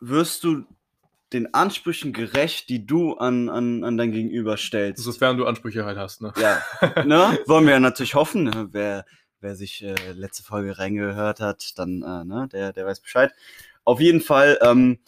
wirst du den Ansprüchen gerecht, die du an, an, an dein Gegenüber stellst? Sofern du Ansprüche halt hast. Ne? Ja, ne? wollen wir ja natürlich hoffen. Ne? Wer, wer sich äh, letzte Folge reingehört hat, dann, äh, ne, der, der weiß Bescheid. Auf jeden Fall, ähm,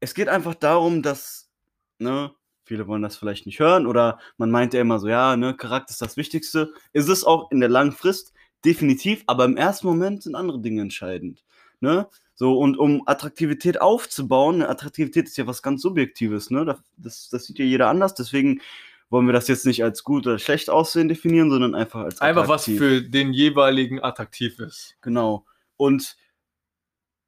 es geht einfach darum, dass, ne, viele wollen das vielleicht nicht hören oder man meint ja immer so, ja, ne, Charakter ist das Wichtigste. Ist es auch in der langen Frist, definitiv, aber im ersten Moment sind andere Dinge entscheidend. Ne? So, und um Attraktivität aufzubauen, Attraktivität ist ja was ganz Subjektives, ne? Das, das, sieht ja jeder anders, deswegen wollen wir das jetzt nicht als gut oder schlecht aussehen definieren, sondern einfach als Einfach was attraktiv. für den jeweiligen attraktiv ist. Genau. Und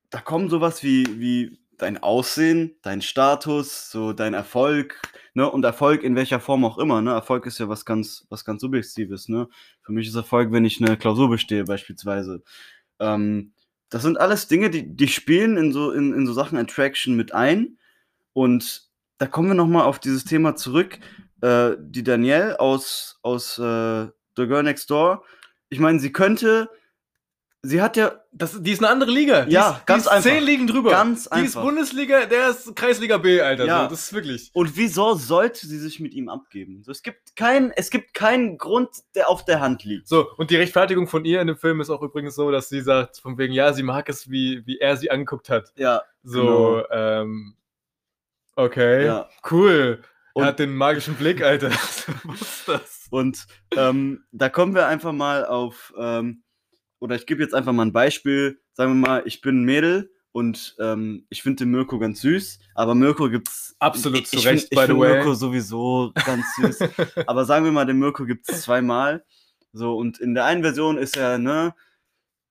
da kommen sowas wie, wie dein Aussehen, dein Status, so dein Erfolg, ne? Und Erfolg in welcher Form auch immer, ne? Erfolg ist ja was ganz, was ganz Subjektives, ne? Für mich ist Erfolg, wenn ich eine Klausur bestehe, beispielsweise. Ähm, das sind alles Dinge, die, die spielen in so, in, in so Sachen Attraction mit ein. Und da kommen wir nochmal auf dieses Thema zurück. Äh, die Danielle aus, aus äh, The Girl Next Door, ich meine, sie könnte, sie hat ja Das, die ist eine andere Liga. Die Ja, ist, ganz die ist einfach. zehn Ligen drüber. Ganz Die ist einfach. Bundesliga, der ist Kreisliga B, Alter. Ja. So, das ist wirklich. Und wieso sollte sie sich mit ihm abgeben? So, es gibt keinen, es gibt keinen Grund, der auf der Hand liegt. So, und die Rechtfertigung von ihr in dem Film ist auch übrigens so, dass sie sagt, von wegen, ja, sie mag es, wie, wie er sie angeguckt hat. Ja, So, ähm, okay, Ja. cool. Und- er hat den magischen Blick, Alter. Was ist das? und ähm, da kommen wir einfach mal auf, ähm, oder ich gebe jetzt einfach mal ein Beispiel. Sagen wir mal, ich bin ein Mädel und ähm, ich finde den Mirko ganz süß, aber Mirko gibt's Absolut zu Recht, find, by ich the way. Mirko sowieso ganz süß. aber sagen wir mal, den Mirko gibt's zweimal. So, und in der einen Version ist er, ne,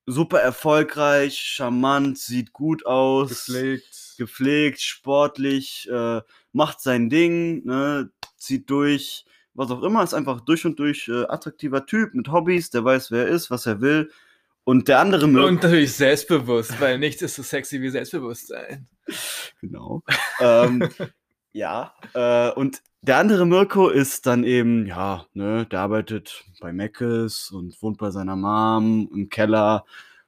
super erfolgreich, charmant, sieht gut aus. Gepflegt. gepflegt, sportlich, äh, macht sein Ding, ne, zieht durch, was auch immer, ist einfach durch und durch äh, attraktiver Typ mit Hobbys, der weiß, wer er ist, was er will. Und der andere Mirko, Und natürlich selbstbewusst, weil nichts ist so sexy wie Selbstbewusstsein. genau, ähm, ja, äh, und der andere Mirko ist dann eben, ja, ne, der arbeitet bei Meckes und wohnt bei seiner Mom im Keller,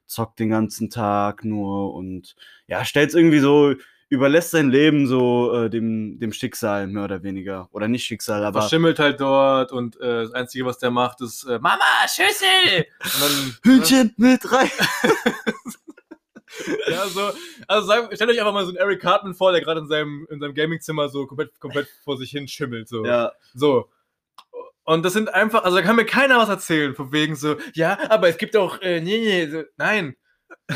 zockt den ganzen Tag nur und ja, stellt's irgendwie so, überlässt sein Leben so äh, dem, dem Schicksal, mehr oder weniger. Oder nicht Schicksal, aber Verschimmelt halt dort und äh, das Einzige, was der macht, ist äh, Mama, Schüssel! Und dann, Hühnchen mit rein. Ja, so, also sag, stellt euch einfach mal so einen Eric Cartman vor, der gerade in seinem, in seinem Gamingzimmer so komplett, komplett vor sich hin schimmelt. So. Ja, so. Und das sind einfach, also da kann mir keiner was erzählen, von wegen so, ja, aber es gibt auch, äh, nee, nee, so, nein.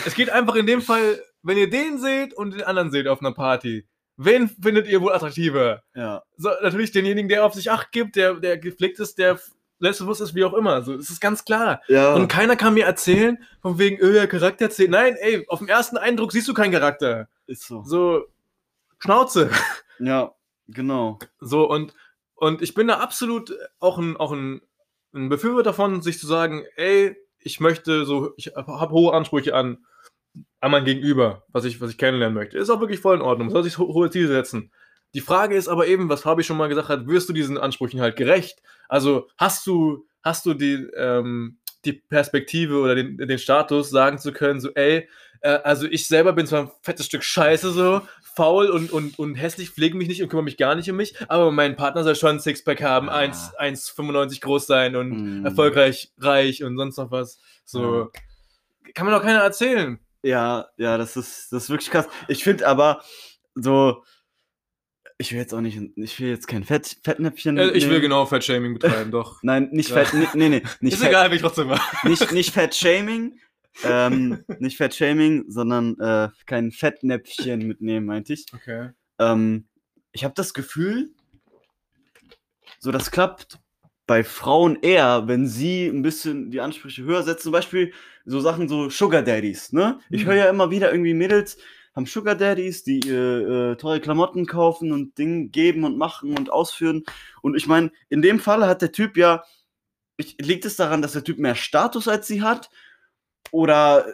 Es geht einfach in dem Fall, wenn ihr den seht und den anderen seht auf einer Party, wen findet ihr wohl attraktiver? ja, So, natürlich denjenigen, der auf sich Acht gibt, der, der gepflegt ist, der selbstbewusst ist, wie auch immer. So, das ist ganz klar. ja. Und keiner kann mir erzählen, von wegen, öh, Charakter zählt. Nein, ey, auf den ersten Eindruck siehst du keinen Charakter. ist so. So, Schnauze. Ja, Genau. So, und, und ich bin da absolut auch ein, auch ein, ein Befürworter davon, sich zu sagen, ey, ich möchte so, ich habe hohe Ansprüche an, an mein Gegenüber, was ich, was ich kennenlernen möchte. Ist auch wirklich voll in Ordnung. Man soll sich ho hohe Ziele setzen. Die Frage ist aber eben, was Fabi schon mal gesagt hat, wirst du diesen Ansprüchen halt gerecht? Also hast du, hast du die, ähm, die Perspektive oder den, den Status, sagen zu können, so, ey, äh, also ich selber bin zwar ein fettes Stück Scheiße, so faul und, und, und hässlich, pflege mich nicht und kümmere mich gar nicht um mich, aber mein Partner soll schon ein Sixpack haben. 1 1,95 groß sein und Mhm. erfolgreich, reich und sonst noch was. So, kann mir doch keiner erzählen. Ja, ja, das ist, das ist wirklich krass. Ich finde aber so, ich will jetzt auch nicht, ich will jetzt kein Fett, Fettnäpfchen. Äh, ich will nehmen. genau Fat-Shaming betreiben, doch. Nein, nicht Ja. Fett, nee, nee, nee, nicht ist Fett, egal, will ich trotzdem mal. nicht, nicht Fett-Shaming, ähm, nicht Fett-Shaming, sondern äh, kein Fettnäpfchen mitnehmen, meinte ich. Okay. Ähm, ich habe das Gefühl, so das klappt bei Frauen eher, wenn sie ein bisschen die Ansprüche höher setzen. Zum Beispiel so Sachen so Sugar Daddies, ne? Ich Mhm. höre ja immer wieder irgendwie Mädels haben Sugar Daddies, die äh, teure Klamotten kaufen und Dinge geben und machen und ausführen. Und ich meine, in dem Fall hat der Typ ja, ich, liegt es daran, dass der Typ mehr Status als sie hat? Oder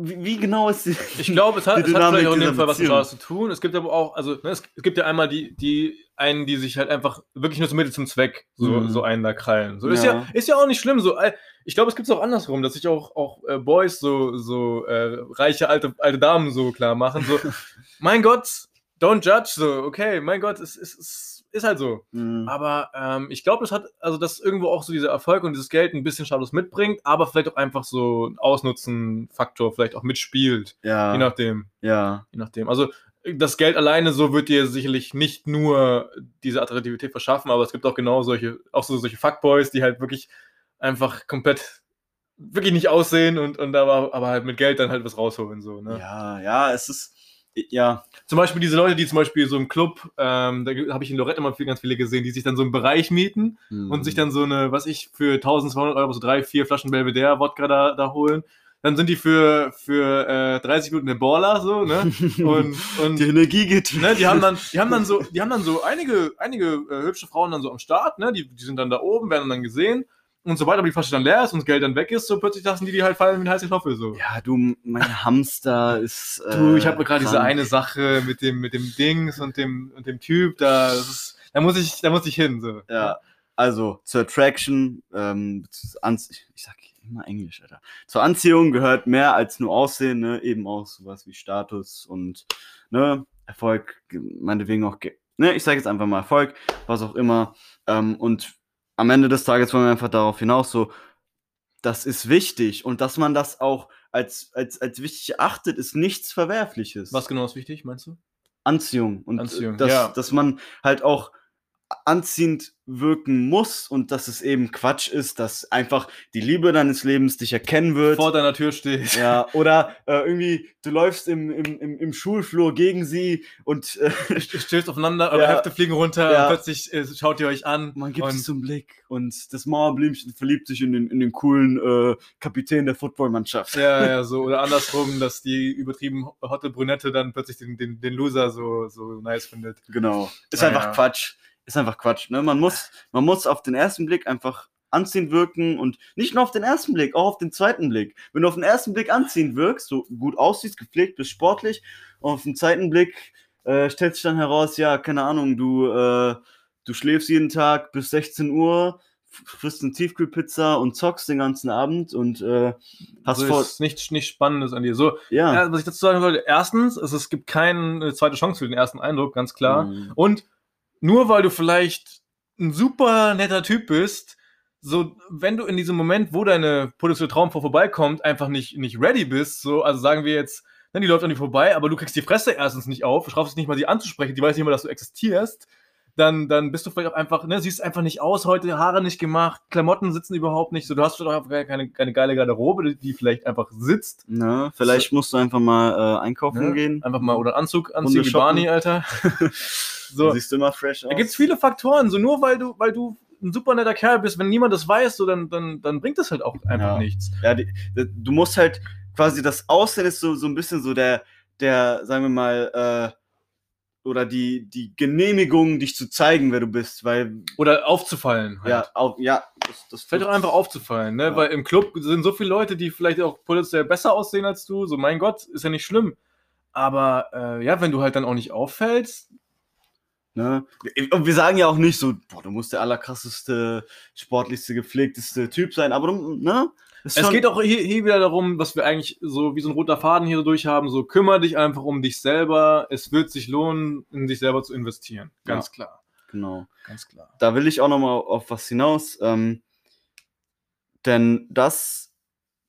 wie, wie genau ist sie? Ich glaube, es hat, Die es hat vielleicht auch in dem Fall was mit zu tun. Es gibt aber auch, also ne, es, gibt ja einmal die, die einen, die sich halt einfach wirklich nur zum Mittel zum Zweck so, Mhm. so einen da krallen. So ist Ja. ja, ist ja auch nicht schlimm. So, ich glaube, es gibt es auch andersrum, dass sich auch, auch äh, Boys so, so äh, reiche alte, alte Damen so klar machen. So, mein Gott, don't judge. So, okay, mein Gott, es ist, ist, halt so. Mhm. Aber ähm, ich glaube, das hat, also dass irgendwo auch so dieser Erfolg und dieses Geld ein bisschen Status mitbringt, aber vielleicht auch einfach so ein Ausnutzen-Faktor vielleicht auch mitspielt. Ja, Je nachdem. ja, Je nachdem. Also das Geld alleine so wird dir sicherlich nicht nur diese Attraktivität verschaffen, aber es gibt auch genau solche, auch so solche Fuckboys, die halt wirklich einfach komplett wirklich nicht aussehen und, und aber, aber halt mit Geld dann halt was rausholen. So, ne? ja, ja, es ist, ja, Zum Beispiel diese Leute, die zum Beispiel so im Club, ähm, da habe ich in Lorette immer viel, ganz viele gesehen, die sich dann so einen Bereich mieten und sich dann so eine, was ich, für 1200 Euro so drei, vier Flaschen Belvedere Wodka da, da holen. Dann sind die für, für äh, 30 Minuten eine Baller, so, ne? Und, und die Energie geht. ne, die haben dann, die haben dann so, die haben dann so einige, einige äh, hübsche Frauen dann so am Start, ne? Die, die sind dann da oben, werden dann gesehen. Und sobald aber die Flasche dann leer ist und das Geld dann weg ist, so plötzlich lassen die die halt fallen wie ein heißer Kartoffel, so. Ja, du, mein Hamster ist. Äh, Du, ich habe gerade diese eine Sache mit dem, mit dem Dings und dem, und dem Typ, da, ist, da muss ich, da muss ich hin, so. Ja, also zur Attraction, ähm, ich sag immer Englisch, Alter. Zur Anziehung gehört mehr als nur Aussehen, ne? Eben auch sowas wie Status und ne, Erfolg, ge- meinetwegen auch, ne, ich sage jetzt einfach mal Erfolg, was auch immer. Ähm, und am Ende des Tages wollen wir einfach darauf hinaus, so, das ist wichtig und dass man das auch als, als, als wichtig erachtet, ist nichts Verwerfliches. Was genau ist wichtig, meinst du? Anziehung. Und Anziehung, dass, ja. dass man halt auch anziehend wirken muss und dass es eben Quatsch ist, dass einfach die Liebe deines Lebens dich erkennen wird. Vor deiner Tür steht. ja, oder äh, irgendwie, du läufst im, im, im, im Schulflur gegen sie und äh, Stößt aufeinander, eure Ja. Hefte fliegen runter Ja. und plötzlich äh, schaut ihr euch an. man gibt es zum Blick und das Mauerblümchen verliebt sich in den, in den coolen äh, Kapitän der Footballmannschaft. Ja, ja, so. Oder andersrum, dass die übertrieben hotte Brünette dann plötzlich den, den, den Loser so, so nice findet. Genau. Ist Ja, einfach ja. Quatsch. Ist einfach Quatsch. Ne? Man, muss, man muss auf den ersten Blick einfach anziehend wirken und nicht nur auf den ersten Blick, auch auf den zweiten Blick. Wenn du auf den ersten Blick anziehend wirkst, so gut aussiehst, gepflegt bist, sportlich, und auf den zweiten Blick äh, stellt sich dann heraus, ja, keine Ahnung, du, äh, du schläfst jeden Tag bis 16 Uhr, frisst eine Tiefkühlpizza und zockst den ganzen Abend und äh, hast so vor. ist nichts nicht Spannendes an dir. So, Ja. ja, was ich dazu sagen sollte, erstens, es, es gibt keine zweite Chance für den ersten Eindruck, ganz klar. Mhm. Und nur weil du vielleicht ein super netter Typ bist, so, wenn du in diesem Moment, wo deine potenzielle Traumfrau vorbeikommt, einfach nicht, nicht ready bist, so, also sagen wir jetzt, ne, die läuft an dir vorbei, aber du kriegst die Fresse erstens nicht auf, schaffst es nicht mal, sie anzusprechen, die weiß nicht mal, dass du existierst, dann, dann bist du vielleicht auch einfach, ne, siehst einfach nicht aus heute, Haare nicht gemacht, Klamotten sitzen überhaupt nicht, so, du hast vielleicht auch keine, keine, keine geile Garderobe, die, die vielleicht einfach sitzt. Ne? Vielleicht musst du einfach mal äh, einkaufen Ne? gehen. Einfach mal, oder Anzug anziehen wie. Barney, Alter. so. Siehst du immer fresh aus. Da gibt es viele Faktoren. So nur weil du, weil du ein super netter Kerl bist, wenn niemand das weiß, so dann, dann, dann bringt das halt auch einfach Ja. nichts. Ja, die, die- du musst halt quasi das Aussehen ist so, so ein bisschen so der, der, sagen wir mal, äh, oder die, die Genehmigung, dich zu zeigen, wer du bist, weil, Oder aufzufallen. Halt. ja, auch, ja, das, das Vielleicht auch einfach aufzufallen, ne? Ja. Weil im Club sind so viele Leute, die vielleicht auch potenziell besser aussehen als du. So, mein Gott, ist ja nicht schlimm. Aber äh, ja, wenn du halt dann auch nicht auffällst, Ne? Und wir sagen ja auch nicht so, boah, du musst der allerkrasseste, sportlichste, gepflegteste Typ sein, aber du, ne? Es geht auch hier, hier wieder darum, was wir eigentlich so wie so ein roter Faden hier so durchhaben. So, kümmere dich einfach um dich selber. Es wird sich lohnen, in dich selber zu investieren. Ganz klar. Genau. Ganz klar. Da will ich auch noch mal auf was hinaus. Ähm, denn das,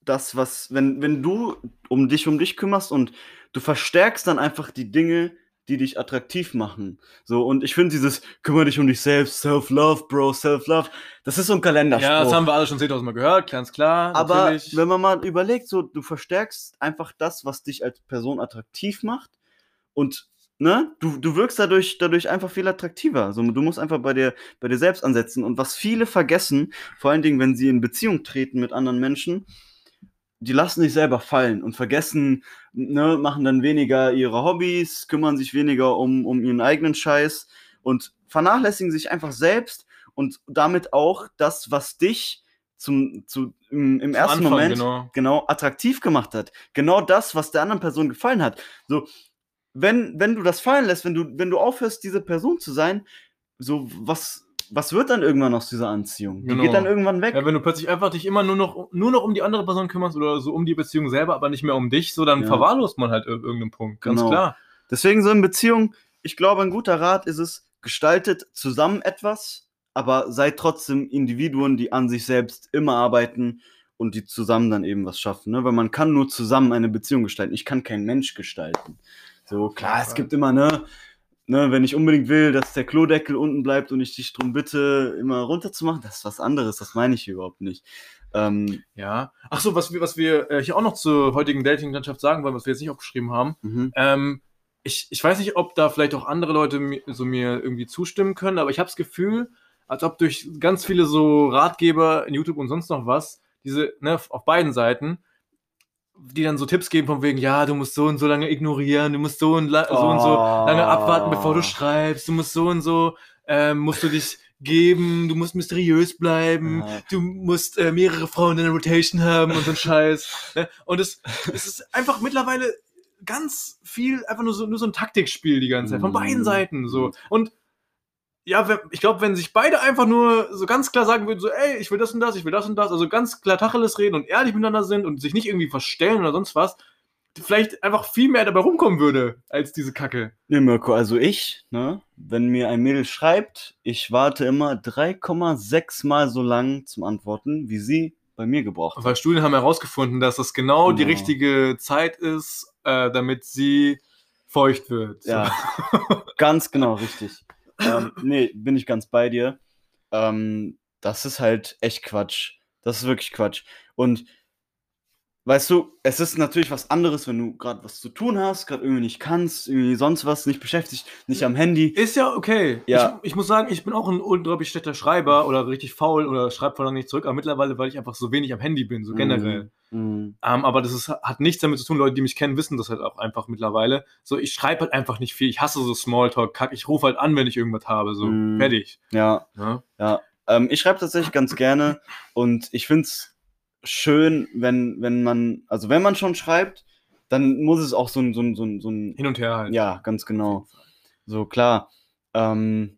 das, was, wenn, wenn du um dich um dich kümmerst und du verstärkst dann einfach die Dinge, die dich attraktiv machen. So, und ich finde dieses, kümmere dich um dich selbst, Self-Love, Bro, Self-Love, das ist so ein Kalenderspruch. Ja, das haben wir alle schon 10.000 Mal gehört, ganz klar. Aber natürlich. wenn man mal überlegt, so du verstärkst einfach das, was dich als Person attraktiv macht und ne, du, du wirkst dadurch, dadurch einfach viel attraktiver. So, du musst einfach bei dir, bei dir selbst ansetzen. Und was viele vergessen, vor allen Dingen, wenn sie in Beziehung treten mit anderen Menschen, die lassen sich selber fallen und vergessen, ne, machen dann weniger ihre Hobbys, kümmern sich weniger um, um ihren eigenen Scheiß und vernachlässigen sich einfach selbst und damit auch das, was dich zum, zu, im, im Zum ersten Anfang, Moment genau. genau attraktiv gemacht hat. Genau das, was der anderen Person gefallen hat. So, wenn, wenn du das fallen lässt, wenn du, wenn du aufhörst, diese Person zu sein, so, was, was wird dann irgendwann aus dieser Anziehung? Die Genau. geht dann irgendwann weg. Ja, wenn du plötzlich einfach dich immer nur noch, nur noch um die andere Person kümmerst oder so um die Beziehung selber, aber nicht mehr um dich, so dann Ja. verwahrlost man halt ir- irgendeinen Punkt. Ganz Genau. klar. Deswegen so in Beziehung, ich glaube, ein guter Rat ist es, gestaltet zusammen etwas, aber seid trotzdem Individuen, die an sich selbst immer arbeiten und die zusammen dann eben was schaffen. Ne? Weil man kann nur zusammen eine Beziehung gestalten. Ich kann kein Mensch gestalten. So, klar, es gibt immer, ne, ne, wenn ich unbedingt will, dass der Klodeckel unten bleibt und ich dich drum bitte, immer runterzumachen, das ist was anderes, das meine ich überhaupt nicht. Ähm, Ja. Ach so, was wir, was wir äh, hier auch noch zur heutigen Dating-Landschaft sagen wollen, was wir jetzt nicht aufgeschrieben haben. mhm. Ähm, ich, ich weiß nicht, ob da vielleicht auch andere Leute mir, so mir irgendwie zustimmen können, aber ich habe das Gefühl, als ob durch ganz viele so Ratgeber in YouTube und sonst noch was, diese, ne, auf beiden Seiten, die dann so Tipps geben von wegen, ja, du musst so und so lange ignorieren, du musst so und, la so, und so lange abwarten, bevor du Oh. schreibst, du musst so und so, ähm, musst du dich geben, du musst mysteriös bleiben, Ja. du musst äh, mehrere Frauen in der Rotation haben und so ein Scheiß. Ne? Und es, es ist einfach mittlerweile ganz viel einfach nur so, nur so ein Taktikspiel die ganze Zeit, von Mhm. beiden Seiten so. Und ja, ich glaube, wenn sich beide einfach nur so ganz klar sagen würden, so, ey, ich will das und das, ich will das und das, also ganz klar Tacheles reden und ehrlich miteinander sind und sich nicht irgendwie verstellen oder sonst was, vielleicht einfach viel mehr dabei rumkommen würde, als diese Kacke. Nee, Mirko, also ich, ne, wenn mir ein Mädel schreibt, ich warte immer 3,6 Mal so lang zum Antworten, wie sie bei mir gebraucht hat. Weil Studien haben herausgefunden, dass das genau, die Genau. richtige Zeit ist, äh, damit sie feucht wird. Ja, ganz genau, richtig. Ähm, nee, bin ich ganz bei dir. Ähm, das ist halt echt Quatsch. Das ist wirklich Quatsch. Und weißt du, es ist natürlich was anderes, wenn du gerade was zu tun hast, gerade irgendwie nicht kannst, irgendwie sonst was, nicht beschäftigt, nicht am Handy. Ist ja okay. Ja. Ich, ich muss sagen, ich bin auch ein unglaublich schlechter Schreiber oder richtig faul oder schreibe vor allem nicht zurück, aber mittlerweile, weil ich einfach so wenig am Handy bin, so generell. Mhm. Ähm, aber das ist, hat nichts damit zu tun, Leute, die mich kennen, wissen das halt auch einfach mittlerweile. So, ich schreibe halt einfach nicht viel. Ich hasse so Smalltalk-Kack. Ich rufe halt an, wenn ich irgendwas habe. So, Mhm. fertig. Ja, Ja? Ja, ähm, ich schreibe tatsächlich ganz gerne und ich finde es schön, wenn, wenn man, also wenn man schon schreibt, dann muss es auch so ein, so ein, so ein, so ein Hin und her halt. ja, ganz genau. So, klar. Ähm,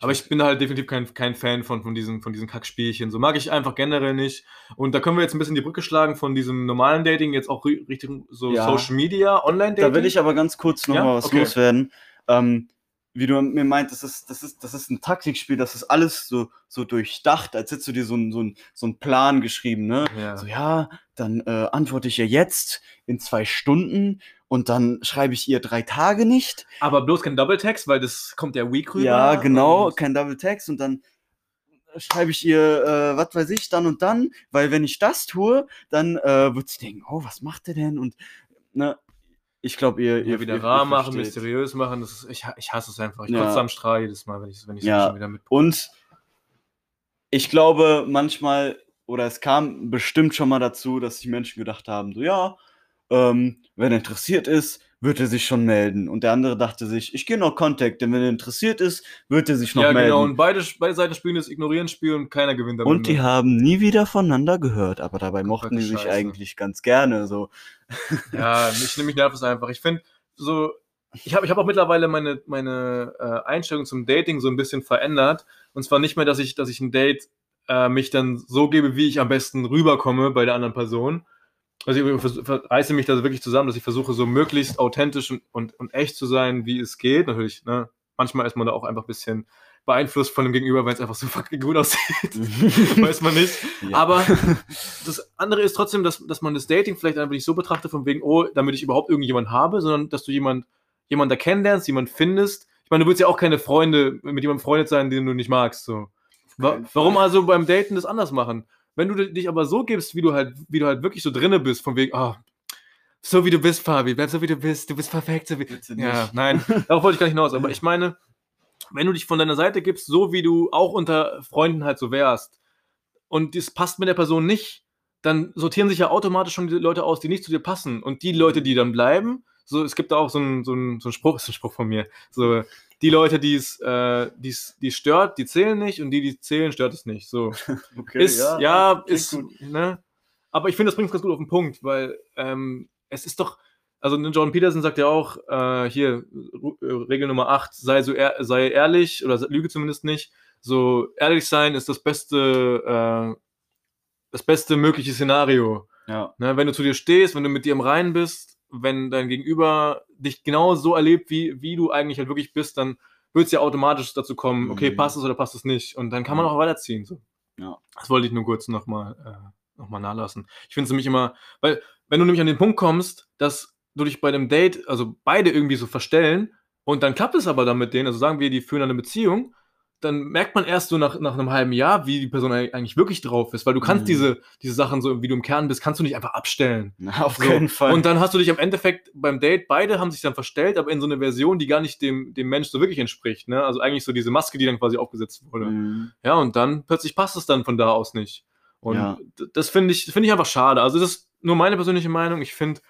Aber ich bin halt definitiv kein, kein Fan von, von, diesen, von diesen Kackspielchen. So mag ich einfach generell nicht. Und da können wir jetzt ein bisschen die Brücke schlagen von diesem normalen Dating jetzt auch ri- Richtung so Ja. Social Media, Online-Dating. da will ich aber ganz kurz noch Ja? mal was Okay. loswerden. Ähm, wie du mir meint, das ist, das ist, das ist ein Taktikspiel, das ist alles so, so durchdacht, als hättest du dir so einen so einen- so einen Plan geschrieben, ne? ja. So, ja, dann äh, antworte ich ihr jetzt in zwei Stunden und dann schreibe ich ihr drei Tage nicht. Aber bloß kein Double-Text, weil das kommt der Week rüber. Ja, genau, kein Double Text und dann schreibe ich ihr, äh, was weiß ich, dann und dann, weil wenn ich das tue, dann äh, wird sie denken, oh, was macht der denn? Und ne, ich glaube, ihr, ihr Ja, wieder ihr- rar ihr machen, versteht. mysteriös machen. Das ist, ich, ich hasse es einfach. Ich Ja. kotze am Strahl jedes Mal, wenn ich wenn ich Ja. schon wieder mit. Und ich glaube manchmal, oder es kam bestimmt schon mal dazu, dass die Menschen gedacht haben, so ja, ähm, wenn er interessiert ist, wird er sich schon melden. Und der andere dachte sich, ich gehe noch Contact, denn wenn er interessiert ist, wird er sich noch ja, melden. genau. Und beide, beide Seiten spielen das Ignorieren-Spiel und keiner gewinnt am Und die Ende. haben nie wieder voneinander gehört, aber dabei mochten die sich eigentlich ganz gerne. So. Ja, mich, mich nervt es einfach. Ich finde, so, ich habe ich hab auch mittlerweile meine, meine äh, Einstellung zum Dating so ein bisschen verändert. Und zwar nicht mehr, dass ich, dass ich ein Date äh, mich dann so gebe, wie ich am besten rüberkomme bei der anderen Person. Also ich reiße mich da wirklich zusammen, dass ich versuche, so möglichst authentisch und, und, und echt zu sein, wie es geht. Natürlich, ne? Manchmal ist man da auch einfach ein bisschen beeinflusst von dem Gegenüber, wenn es einfach so fucking gut aussieht. Weiß man nicht. Ja. Aber das andere ist trotzdem, dass, dass man das Dating vielleicht einfach nicht so betrachtet, von wegen, oh, damit ich überhaupt irgendjemanden habe, sondern dass du jemand, jemanden da kennenlernst, jemanden findest. Ich meine, du willst ja auch keine Freunde mit jemandem befreundet sein, den du nicht magst. So. Fall. warum also beim Daten das anders machen? Wenn du dich aber so gibst, wie du halt, wie du halt wirklich so drinne bist, von wegen, ah, so wie du bist, Fabi, bleib so wie du bist, du bist perfekt, so wie. Ja, nein, darauf wollte ich gar nicht hinaus. Aber ich meine, wenn du dich von deiner Seite gibst, so wie du auch unter Freunden halt so wärst, und das passt mit der Person nicht, dann sortieren sich ja automatisch schon die Leute aus, die nicht zu dir passen. Und die Leute, die dann bleiben, so, es gibt da auch so einen so einen- so einen Spruch, ist ein Spruch von mir, so, die Leute, die es, äh, die's- die stört, die zählen nicht und die, die zählen, stört es nicht. So. Okay, ist, ja, klingt ist, gut. ne? Aber ich finde, das bringt es ganz gut auf den Punkt, weil ähm, es ist doch, also Jordan Peterson sagt ja auch, äh, hier, äh, Regel Nummer 8, sei so ehr, sei ehrlich oder lüge zumindest nicht. So, ehrlich sein ist das beste, äh, das beste mögliche Szenario. Ja. Ne? Wenn du zu dir stehst, wenn du mit dir im Reinen bist, wenn dein Gegenüber dich genau so erlebt, wie, wie du eigentlich halt wirklich bist, dann wird es ja automatisch dazu kommen, okay, Mhm. passt es oder passt es nicht. Und dann kann man auch weiterziehen. So. Ja. Das wollte ich nur kurz nochmal äh, noch mal nachlassen. Ich finde es nämlich immer, weil, wenn du nämlich an den Punkt kommst, dass du dich bei dem Date, also beide irgendwie so verstellen und dann klappt es aber dann mit denen, also sagen wir, die führen eine Beziehung, dann merkt man erst so nach, nach einem halben Jahr, wie die Person eigentlich wirklich drauf ist, weil du kannst Mhm. diese, diese Sachen, so wie du im Kern bist, kannst du nicht einfach abstellen. Na, auf So. keinen Fall. Und dann hast du dich am Endeffekt beim Date, beide haben sich dann verstellt, aber in so eine Version, die gar nicht dem, dem Mensch so wirklich entspricht. Ne? Also eigentlich so diese Maske, die dann quasi aufgesetzt wurde. Mhm. Ja, und dann plötzlich passt es dann von da aus nicht. Und Ja. das finde ich, finde ich einfach schade. Also, das ist nur meine persönliche Meinung. Ich finde,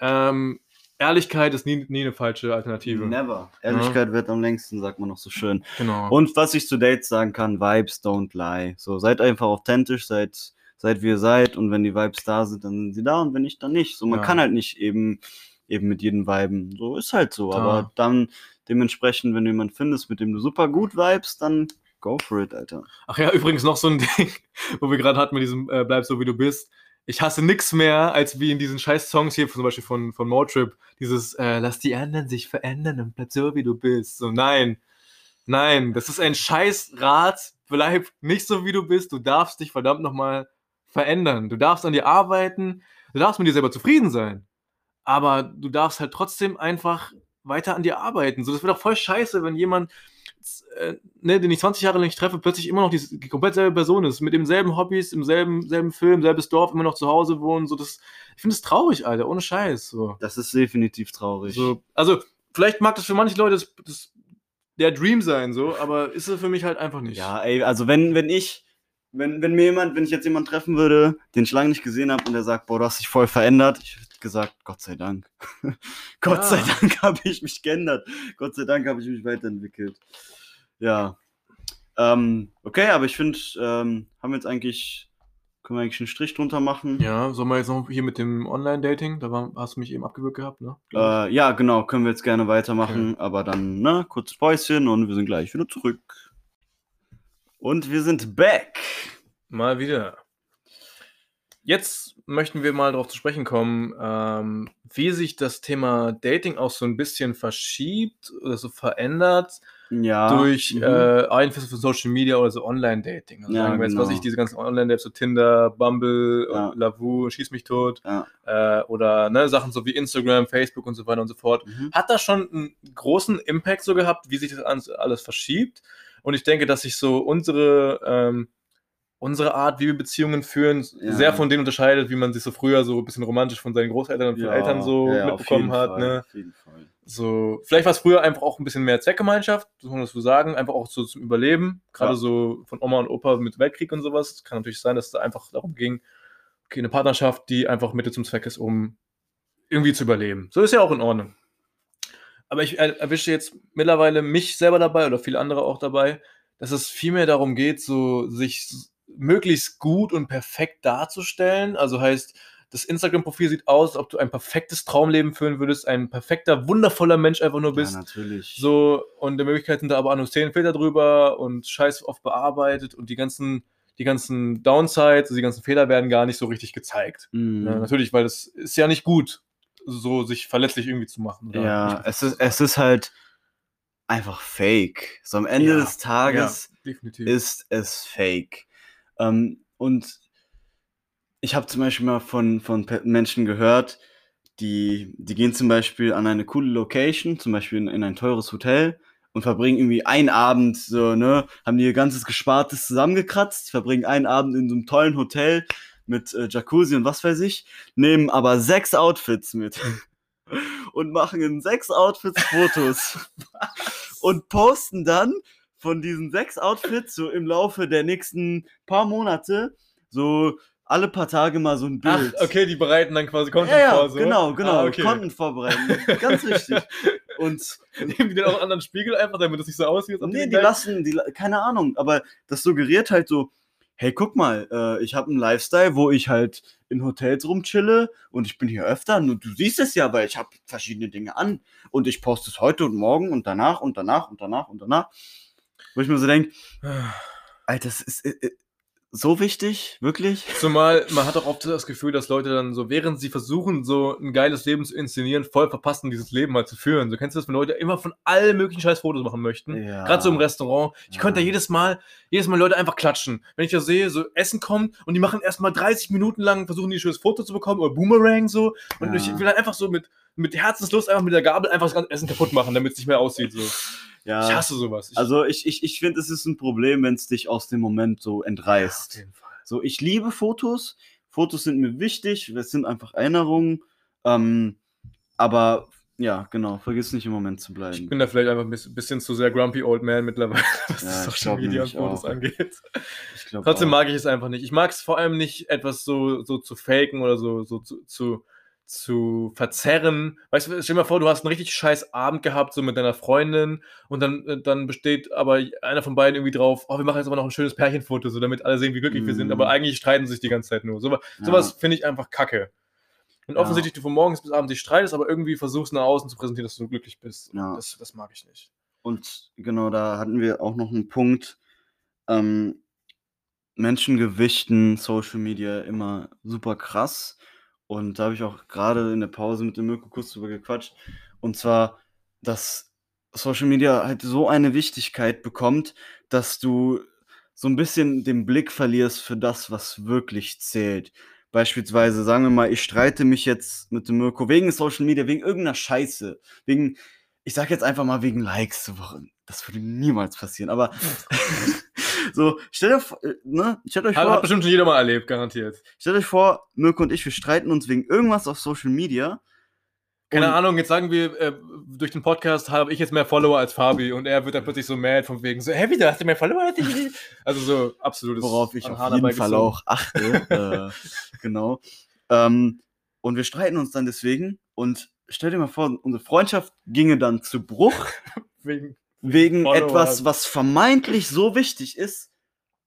ähm, Ehrlichkeit ist nie, nie eine falsche Alternative. Never. Ehrlichkeit wird am längsten, sagt man noch so schön. Genau. Und was ich zu Dates sagen kann, Vibes don't lie. So, seid einfach authentisch, seid, seid wie ihr seid und wenn die Vibes da sind, dann sind sie da und wenn nicht, dann nicht. So, man Ja. kann halt nicht eben, eben mit jedem viben. So ist halt so. Ja. Aber dann dementsprechend, wenn du jemanden findest, mit dem du super gut vibest, dann go for it, Alter. Ach ja, übrigens noch so ein Ding, wo wir gerade hatten mit diesem äh, Bleib so wie du bist. Ich hasse nix mehr, als wie in diesen scheiß Songs hier, zum Beispiel von, von Motrip, dieses äh, Lass die anderen sich verändern und bleib so wie du bist. So, nein. Nein, das ist ein scheiß Rat. Bleib nicht so wie du bist. Du darfst dich verdammt nochmal verändern. Du darfst an dir arbeiten. Du darfst mit dir selber zufrieden sein. Aber du darfst halt trotzdem einfach weiter an dir arbeiten. So, das wäre doch voll scheiße, wenn jemand, ne, den ich 20 Jahre lang nicht treffe, plötzlich immer noch die, die komplett selbe Person ist, mit demselben Hobbys, im selben, selben Film, selbes Dorf, immer noch zu Hause wohnen. So, das, ich finde es traurig, Alter, ohne Scheiß. So. Das ist definitiv traurig. So, also, vielleicht mag das für manche Leute das, das, der Dream sein, so, aber ist es für mich halt einfach nicht. Ja, ey, also wenn, wenn ich, wenn, wenn mir jemand, wenn ich jetzt jemanden treffen würde, den ich lange nicht gesehen habe und der sagt, boah, du hast dich voll verändert, ich hätte gesagt, Gott sei Dank. Gott Ja. sei Dank habe ich mich geändert. Gott sei Dank habe ich mich weiterentwickelt. Ja. Ähm, okay, aber ich finde, ähm, haben wir jetzt eigentlich, können wir eigentlich einen Strich drunter machen? Ja, sollen wir jetzt noch hier mit dem Online-Dating? Da war, hast du mich eben abgewürgt gehabt, ne? Äh, ja, genau, können wir jetzt gerne weitermachen, aber dann, ne, kurzes Päuschen und wir sind gleich wieder zurück. Und wir sind back. Mal wieder. Jetzt möchten wir mal darauf zu sprechen kommen, ähm, wie sich das Thema Dating auch so ein bisschen verschiebt oder so verändert Ja. durch mhm. äh, Einflüsse von Social Media oder so Online-Dating. Also Ja, sagen wir jetzt, was genau. ich, diese ganzen Online-Dates, so Tinder, Bumble, Ja. Lavu, Schieß mich tot, Ja. äh, oder ne, Sachen so wie Instagram, Facebook und so weiter und so fort. Mhm. Hat das schon einen großen Impact so gehabt, wie sich das alles verschiebt? Und ich denke, dass sich so unsere, ähm, unsere Art, wie wir Beziehungen führen, Ja. sehr von denen unterscheidet, wie man sich so früher so ein bisschen romantisch von seinen Großeltern und von Ja, Eltern so ja, mitbekommen hat. Fall, Ne? Auf jeden Fall. So, vielleicht war es früher einfach auch ein bisschen mehr Zweckgemeinschaft, so kann man das so sagen, einfach auch so zum Überleben. Gerade so von Oma und Opa mit Weltkrieg und sowas. Es kann natürlich sein, dass es da einfach darum ging, okay, eine Partnerschaft, die einfach Mittel zum Zweck ist, um irgendwie zu überleben. So ist ja auch in Ordnung. Aber ich er- erwische jetzt mittlerweile mich selber dabei oder viele andere auch dabei, dass es vielmehr darum geht, so sich möglichst gut und perfekt darzustellen. Also heißt, das Instagram-Profil sieht aus, als ob du ein perfektes Traumleben führen würdest, ein perfekter, wundervoller Mensch einfach nur bist. Ja, natürlich. So, und in Möglichkeit sind da aber auch nur 10 Filter drüber und scheiß oft bearbeitet und die ganzen, die ganzen Downsides, also die ganzen Fehler werden gar nicht so richtig gezeigt. Mhm. Ja, natürlich, weil das ist ja nicht gut, so sich verletzlich irgendwie zu machen. oder Ja, es ist, es ist halt einfach fake. So am Ende Ja, des Tages definitiv. ist es fake. Ähm, und ich habe zum Beispiel mal von, von Menschen gehört, die, die gehen zum Beispiel an eine coole Location, zum Beispiel in, in ein teures Hotel und verbringen irgendwie einen Abend, so, ne, haben ihr ganzes Gespartes zusammengekratzt, verbringen einen Abend in so einem tollen Hotel mit äh, Jacuzzi und was weiß ich, nehmen aber sechs Outfits mit und machen in sechs Outfits Fotos und posten dann von diesen sechs Outfits so im Laufe der nächsten paar Monate so alle paar Tage mal so ein Ach, Bild. okay, die bereiten dann quasi Content Ja, ja, vor. So. genau, genau. Ah, okay. Content vorbereiten. Ganz richtig. Und Nehmen die dann auch einen anderen Spiegel einfach, damit das nicht so aussieht? nee, die lassen, die, keine Ahnung, aber das suggeriert halt so, hey, guck mal, äh, ich habe einen Lifestyle, wo ich halt in Hotels rumchille und ich bin hier öfter und du siehst es ja, weil ich habe verschiedene Dinge an und ich poste es heute und morgen und danach und danach und danach und danach. Wo ich mir so denke, Alter, das ist äh, äh, so wichtig, wirklich? Zumal man hat auch oft das Gefühl, dass Leute dann so, während sie versuchen, so ein geiles Leben zu inszenieren, voll verpassen, dieses Leben mal zu führen. So kennst du das, wenn Leute immer von allen möglichen scheiß Fotos machen möchten? Ja. Gerade so im Restaurant. Ich Ja. könnte da jedes Mal, jedes Mal Leute einfach klatschen. Wenn ich da sehe, so Essen kommt und die machen erstmal 30 Minuten lang, versuchen die ein schönes Foto zu bekommen oder Boomerang so. Und Ja. ich will dann einfach so mit, mit Herzenslust einfach mit der Gabel einfach das ganze Essen kaputt machen, damit es nicht mehr aussieht. So. Ja. Ich hasse sowas. Ich, Also ich, ich, ich finde, es ist ein Problem, wenn es dich aus dem Moment so auf entreißt. jeden Fall. So, ich liebe Fotos. Fotos sind mir wichtig. Es sind einfach Erinnerungen. Ähm, aber ja, genau, vergiss nicht im Moment zu Ich bleiben. bin da vielleicht einfach ein bisschen, zu sehr grumpy old man mittlerweile, was Ja, ich Social Media und Fotos auch. angeht. Ich Trotzdem auch. mag ich es einfach nicht. Ich mag es vor allem nicht, etwas so, so zu faken oder so, so zu, zu, zu verzerren. Weißt du, stell dir mal vor, du hast einen richtig scheiß Abend gehabt, so mit deiner Freundin, und dann, äh, dann besteht aber einer von beiden irgendwie drauf, oh, wir machen jetzt aber noch ein schönes Pärchenfoto, so damit alle sehen, wie glücklich wir sind. Aber eigentlich streiten sie sich die ganze Zeit nur. So, Ja. Sowas finde ich einfach kacke. Und Ja. offensichtlich du von morgens bis abends dich streitest, aber irgendwie versuchst nach außen zu präsentieren, dass du glücklich bist. Ja. Das, das mag ich nicht. Und genau, da hatten wir auch noch einen Punkt. Ähm, Menschen gewichten Social Media immer super krass. Und da habe ich auch gerade in der Pause mit dem Mirko kurz drüber gequatscht. Und zwar, dass Social Media halt so eine Wichtigkeit bekommt, dass du so ein bisschen den Blick verlierst für das, was wirklich zählt. Beispielsweise, sagen wir mal, ich streite mich jetzt mit dem Mirko wegen Social Media, wegen irgendeiner Scheiße, wegen, ich sag jetzt einfach mal wegen Likes. Das würde niemals passieren, aber so, stellt euch, vor- äh, ne, stellt euch Hat, vor, hat bestimmt schon jeder mal erlebt, garantiert. stellt euch vor, Mirko und ich, wir streiten uns wegen irgendwas auf Social Media. Keine Und- Ahnung, jetzt sagen wir, äh, durch den Podcast habe ich jetzt mehr Follower als Fabi und er wird dann plötzlich so mad von wegen so, hä, wie, da hast du mehr Follower als ich? Also so absolutes worauf ich auf Hahn jeden Fall herbeigezogen. auch achte. äh, genau. Ähm, und wir streiten uns dann deswegen. Und stell dir mal vor, unsere Freundschaft ginge dann zu Bruch Wegen, wegen Follower. etwas, was vermeintlich so wichtig ist.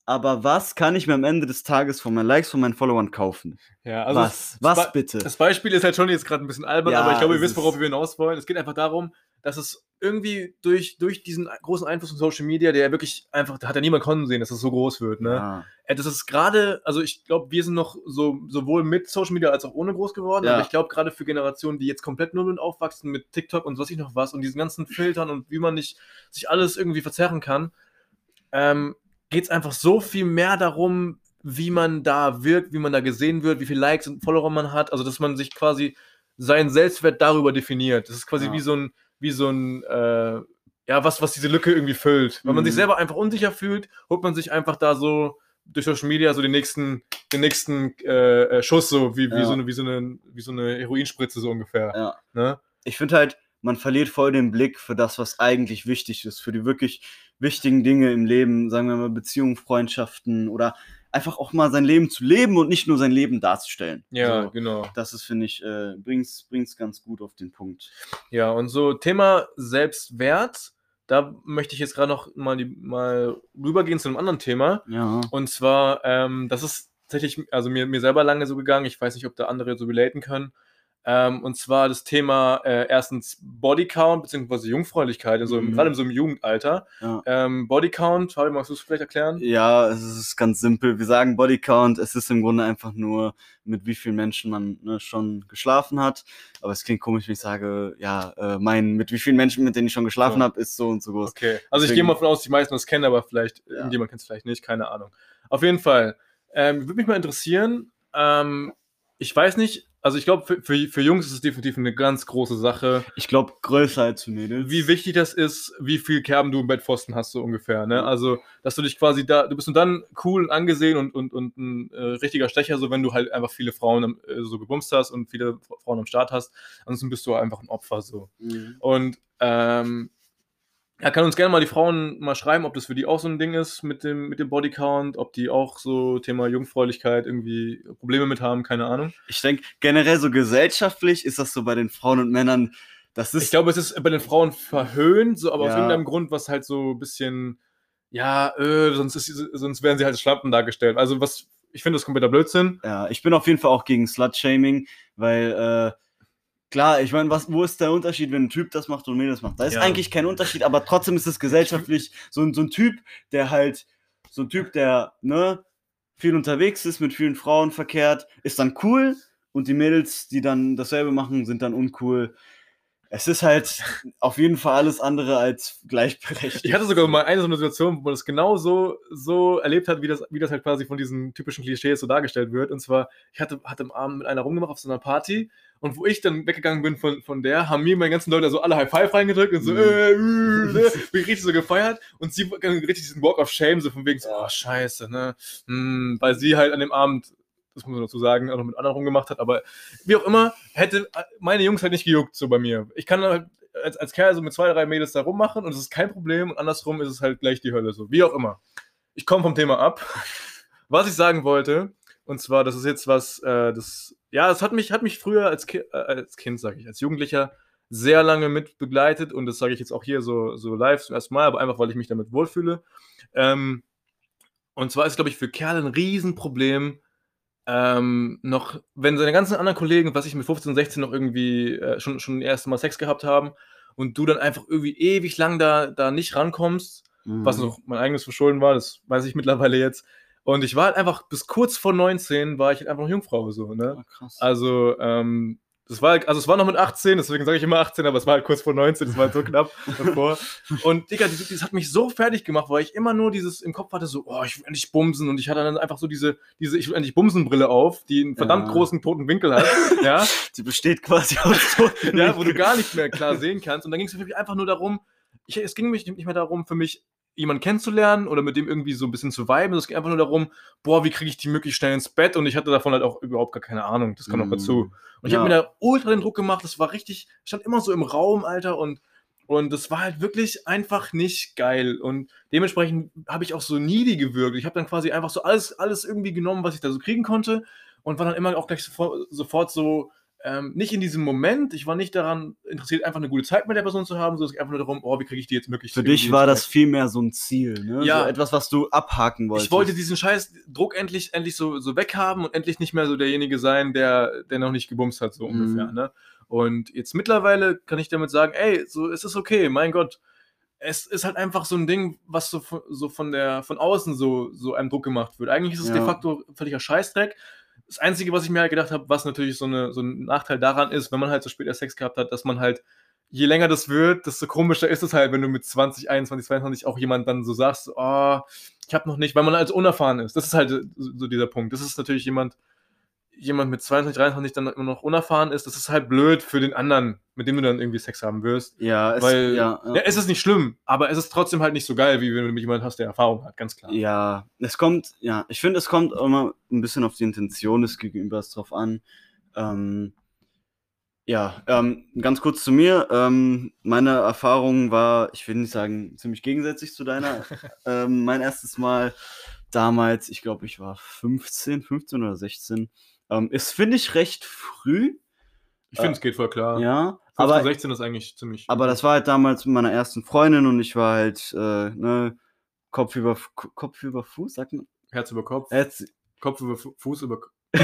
Aber was kann ich mir am Ende des Tages von meinen Likes, von meinen Followern kaufen? ja, also was? Was Be- bitte? Das Beispiel ist halt schon jetzt gerade ein bisschen albern, Ja, aber ich glaube, ihr wisst, worauf wir hinaus wollen. Es geht einfach darum, dass es irgendwie durch, durch diesen großen Einfluss von Social Media, der ja wirklich einfach, da hat ja niemand kommen sehen, dass es so groß wird, ne? Ja. Äh, Das ist gerade, also ich glaube, wir sind noch so sowohl mit Social Media als auch ohne groß geworden, Ja. aber ich glaube gerade für Generationen, die jetzt komplett null und aufwachsen mit TikTok und was ich noch was und diesen ganzen Filtern und wie man nicht sich alles irgendwie verzerren kann, ähm, geht es einfach so viel mehr darum, wie man da wirkt, wie man da gesehen wird, wie viele Likes und Follower man hat, also dass man sich quasi seinen Selbstwert darüber definiert. Das ist quasi Ja. wie so ein, wie so ein, äh, ja, was, was diese Lücke irgendwie füllt. Wenn man sich Mhm. selber einfach unsicher fühlt, holt man sich einfach da so durch Social Media so den nächsten, den nächsten äh, äh, Schuss, so wie, wie, Ja. so eine, wie, so eine, wie so eine Heroinspritze, so ungefähr. Ja. Ne? ich finde halt, man verliert voll den Blick für das, was eigentlich wichtig ist, für die wirklich wichtigen Dinge im Leben, sagen wir mal Beziehungen, Freundschaften oder einfach auch mal sein Leben zu leben und nicht nur sein Leben darzustellen. Ja, So, genau. das ist, finde ich, äh, bringt's, bringt's ganz gut auf den Punkt. Ja, und so Thema Selbstwert, da möchte ich jetzt gerade noch mal, die, mal rübergehen zu einem anderen Thema. Ja. Und zwar, ähm, das ist tatsächlich, also mir, mir selber lange so gegangen, ich weiß nicht, ob da andere so relaten können. Ähm, und zwar das Thema äh, erstens Bodycount bzw. Jungfräulichkeit, also Mhm. gerade in so einem Jugendalter. Ja. Ähm, Bodycount, Fabi, magst du es vielleicht erklären? Ja, es ist ganz simpel. Wir sagen Bodycount. Es ist im Grunde einfach nur, mit wie vielen Menschen man ne, schon geschlafen hat. Aber es klingt komisch, wenn ich sage, ja, äh, mein, mit wie vielen Menschen, mit denen ich schon geschlafen So. habe, ist so und so groß. Okay, also ich Deswegen- gehe mal davon aus, die meisten das kennen, aber vielleicht, Ja. irgendjemand kennt es vielleicht nicht, keine Ahnung. Auf jeden Fall, ähm, würde mich mal interessieren, ähm, ich weiß nicht, also ich glaube, für, für, für Jungs ist es definitiv eine ganz große Sache, Ich glaube, größer als für Mädels. wie wichtig das ist, wie viel Kerben du im Bettpfosten hast, so ungefähr. Ne? Also, dass du dich quasi da, du bist nur dann cool und angesehen und, und, und ein äh, richtiger Stecher, so wenn du halt einfach viele Frauen am- äh, so gebumst hast und viele Frauen am Start hast. Ansonsten bist du einfach ein Opfer so. Mhm. Und ähm, ja, kann uns gerne mal die Frauen mal schreiben, ob das für die auch so ein Ding ist mit dem, mit dem Bodycount, ob die auch so Thema Jungfräulichkeit irgendwie Probleme mit haben, keine Ahnung. Ich denke, generell so gesellschaftlich ist das so bei den Frauen und Männern. Das ist Ich glaube, es ist bei den Frauen verhöhnt, so, aber aus Ja. irgendeinem Grund, was halt so ein bisschen, ja, äh, sonst, ist, sonst werden sie halt als Schlampen dargestellt. Also was, ich finde das kompletter Blödsinn. Ja, ich bin auf jeden Fall auch gegen Slut-Shaming, weil, äh, klar, ich meine, was, wo ist der Unterschied, wenn ein Typ das macht und ein Mädel das macht? Da ist Ja. eigentlich kein Unterschied, aber trotzdem ist es gesellschaftlich so, ein- so ein Typ, der halt, so ein Typ, der, ne, viel unterwegs ist, mit vielen Frauen verkehrt, ist dann cool und die Mädels, die dann dasselbe machen, sind dann uncool. Es ist halt auf jeden Fall alles andere als gleichberechtigt. Ich hatte sogar mal eine so eine Situation, wo man das genau so, so erlebt hat, wie das, wie das halt quasi von diesen typischen Klischees so dargestellt wird. Und zwar, ich hatte, hatte am Abend mit einer rumgemacht auf so einer Party und wo ich dann weggegangen bin von, von der, haben mir meine ganzen Leute so alle High Five reingedrückt und so, Mhm. äh, äh, ne, bin ich richtig so gefeiert und sie dann richtig diesen Walk of Shame, so von wegen so, oh, scheiße, ne, hm, weil sie halt an dem Abend, das muss man dazu sagen, auch noch mit anderen rumgemacht hat, aber wie auch immer, hätte meine Jungs halt nicht gejuckt, so bei mir. Ich kann halt als, als Kerl so mit zwei, drei Mädels da rummachen und es ist kein Problem und andersrum ist es halt gleich die Hölle, so, wie auch immer. Ich komme vom Thema ab. Was ich sagen wollte, und zwar, das ist jetzt was, äh, das, ja, es hat mich, hat mich früher als, Ki äh, als Kind, sage ich, als Jugendlicher sehr lange mit begleitet und das sage ich jetzt auch hier so, so live zum ersten Mal, aber einfach, weil ich mich damit wohlfühle. Ähm, und zwar ist, glaube ich, für Kerle ein Riesenproblem, ähm, noch, wenn seine ganzen anderen Kollegen, was ich mit 15 und 16 noch irgendwie äh, schon, schon das erste Mal Sex gehabt haben und du dann einfach irgendwie ewig lang da, da nicht rankommst, Mhm. was noch mein eigenes Verschulden war, das weiß ich mittlerweile jetzt. Und ich war halt einfach, bis kurz vor 19 war ich halt einfach noch Jungfrau, so, ne? Ah, krass. Also, ähm, das war, also es war noch mit 18, deswegen sage ich immer 18, aber es war halt kurz vor 19, das war halt so knapp davor. Und Digga, das, das hat mich so fertig gemacht, weil ich immer nur dieses im Kopf hatte, so, oh, ich will endlich bumsen. Und ich hatte dann einfach so diese, diese Ich will endlich Bumsen-Brille auf, die einen verdammt Ja. großen toten Winkel hat. ja, Sie besteht quasi aus toten ja, wo du gar nicht mehr klar sehen kannst. Und dann ging es für mich einfach nur darum, ich, es ging mich nicht mehr darum, für mich jemanden kennenzulernen oder mit dem irgendwie so ein bisschen zu viben. Es ging einfach nur darum, boah, wie kriege ich die möglichst schnell ins Bett? Und ich hatte davon halt auch überhaupt gar keine Ahnung. Das kam noch Mm. dazu. Und ich Ja. habe mir da ultra den Druck gemacht. Das war richtig, stand immer so im Raum, Alter. Und, und das war halt wirklich einfach nicht geil. Und dementsprechend habe ich auch so needy gewirkt. Ich habe dann quasi einfach so alles, alles irgendwie genommen, was ich da so kriegen konnte. Und war dann immer auch gleich sofort, sofort so, ähm, nicht in diesem Moment, ich war nicht daran interessiert, einfach eine gute Zeit mit der Person zu haben, sondern es ging einfach nur darum, oh, wie kriege ich die jetzt möglichst Für dich war das vielmehr so ein Ziel, ne? Ja. So etwas, was du abhaken wolltest. ich wollte diesen scheiß Druck endlich, endlich so, so weghaben und endlich nicht mehr so derjenige sein, der, der noch nicht gebumst hat, so Mhm. ungefähr. Ne? Und jetzt mittlerweile kann ich damit sagen, ey, so es ist okay, mein Gott. Es ist halt einfach so ein Ding, was so, von- so von der von außen so, so einem Druck gemacht wird. Eigentlich ist es Ja. de facto völliger Scheißdreck. Das Einzige, was ich mir halt gedacht habe, was natürlich so, eine, so ein Nachteil daran ist, wenn man halt so später Sex gehabt hat, dass man halt, je länger das wird, desto komischer ist es halt, wenn du mit 20, 21, 22 auch jemand dann so sagst, oh, ich habe noch nicht, weil man als unerfahren ist. Das ist halt so dieser Punkt. Das ist natürlich jemand, jemand mit 22, 23 dann immer noch unerfahren ist. Das ist halt blöd für den anderen, mit dem du dann irgendwie Sex haben wirst. ja, es, weil, ja, ja. es ist nicht schlimm, aber es ist trotzdem halt nicht so geil, wie wenn du mit jemandem hast, der Erfahrung hat, ganz klar. ja, es kommt, ja, ich finde, es kommt immer ein bisschen auf die Intention des Gegenübers drauf an. Ähm, ja, ähm, ganz kurz zu mir. Ähm, meine Erfahrung war, ich will nicht sagen, ziemlich gegensätzlich zu deiner. ähm, mein erstes Mal damals, ich glaube, ich war 15, 15 oder 16. Ähm, ist, finde ich, recht früh. Ich finde, es geht voll klar. Ja, 15, aber, 16 ist eigentlich ziemlich. aber das war halt damals mit meiner ersten Freundin und ich war halt, äh, ne, Kopf über, Kopf über Fuß, sagt man? Herz über Kopf, Jetzt, Kopf über Fu- Fuß über.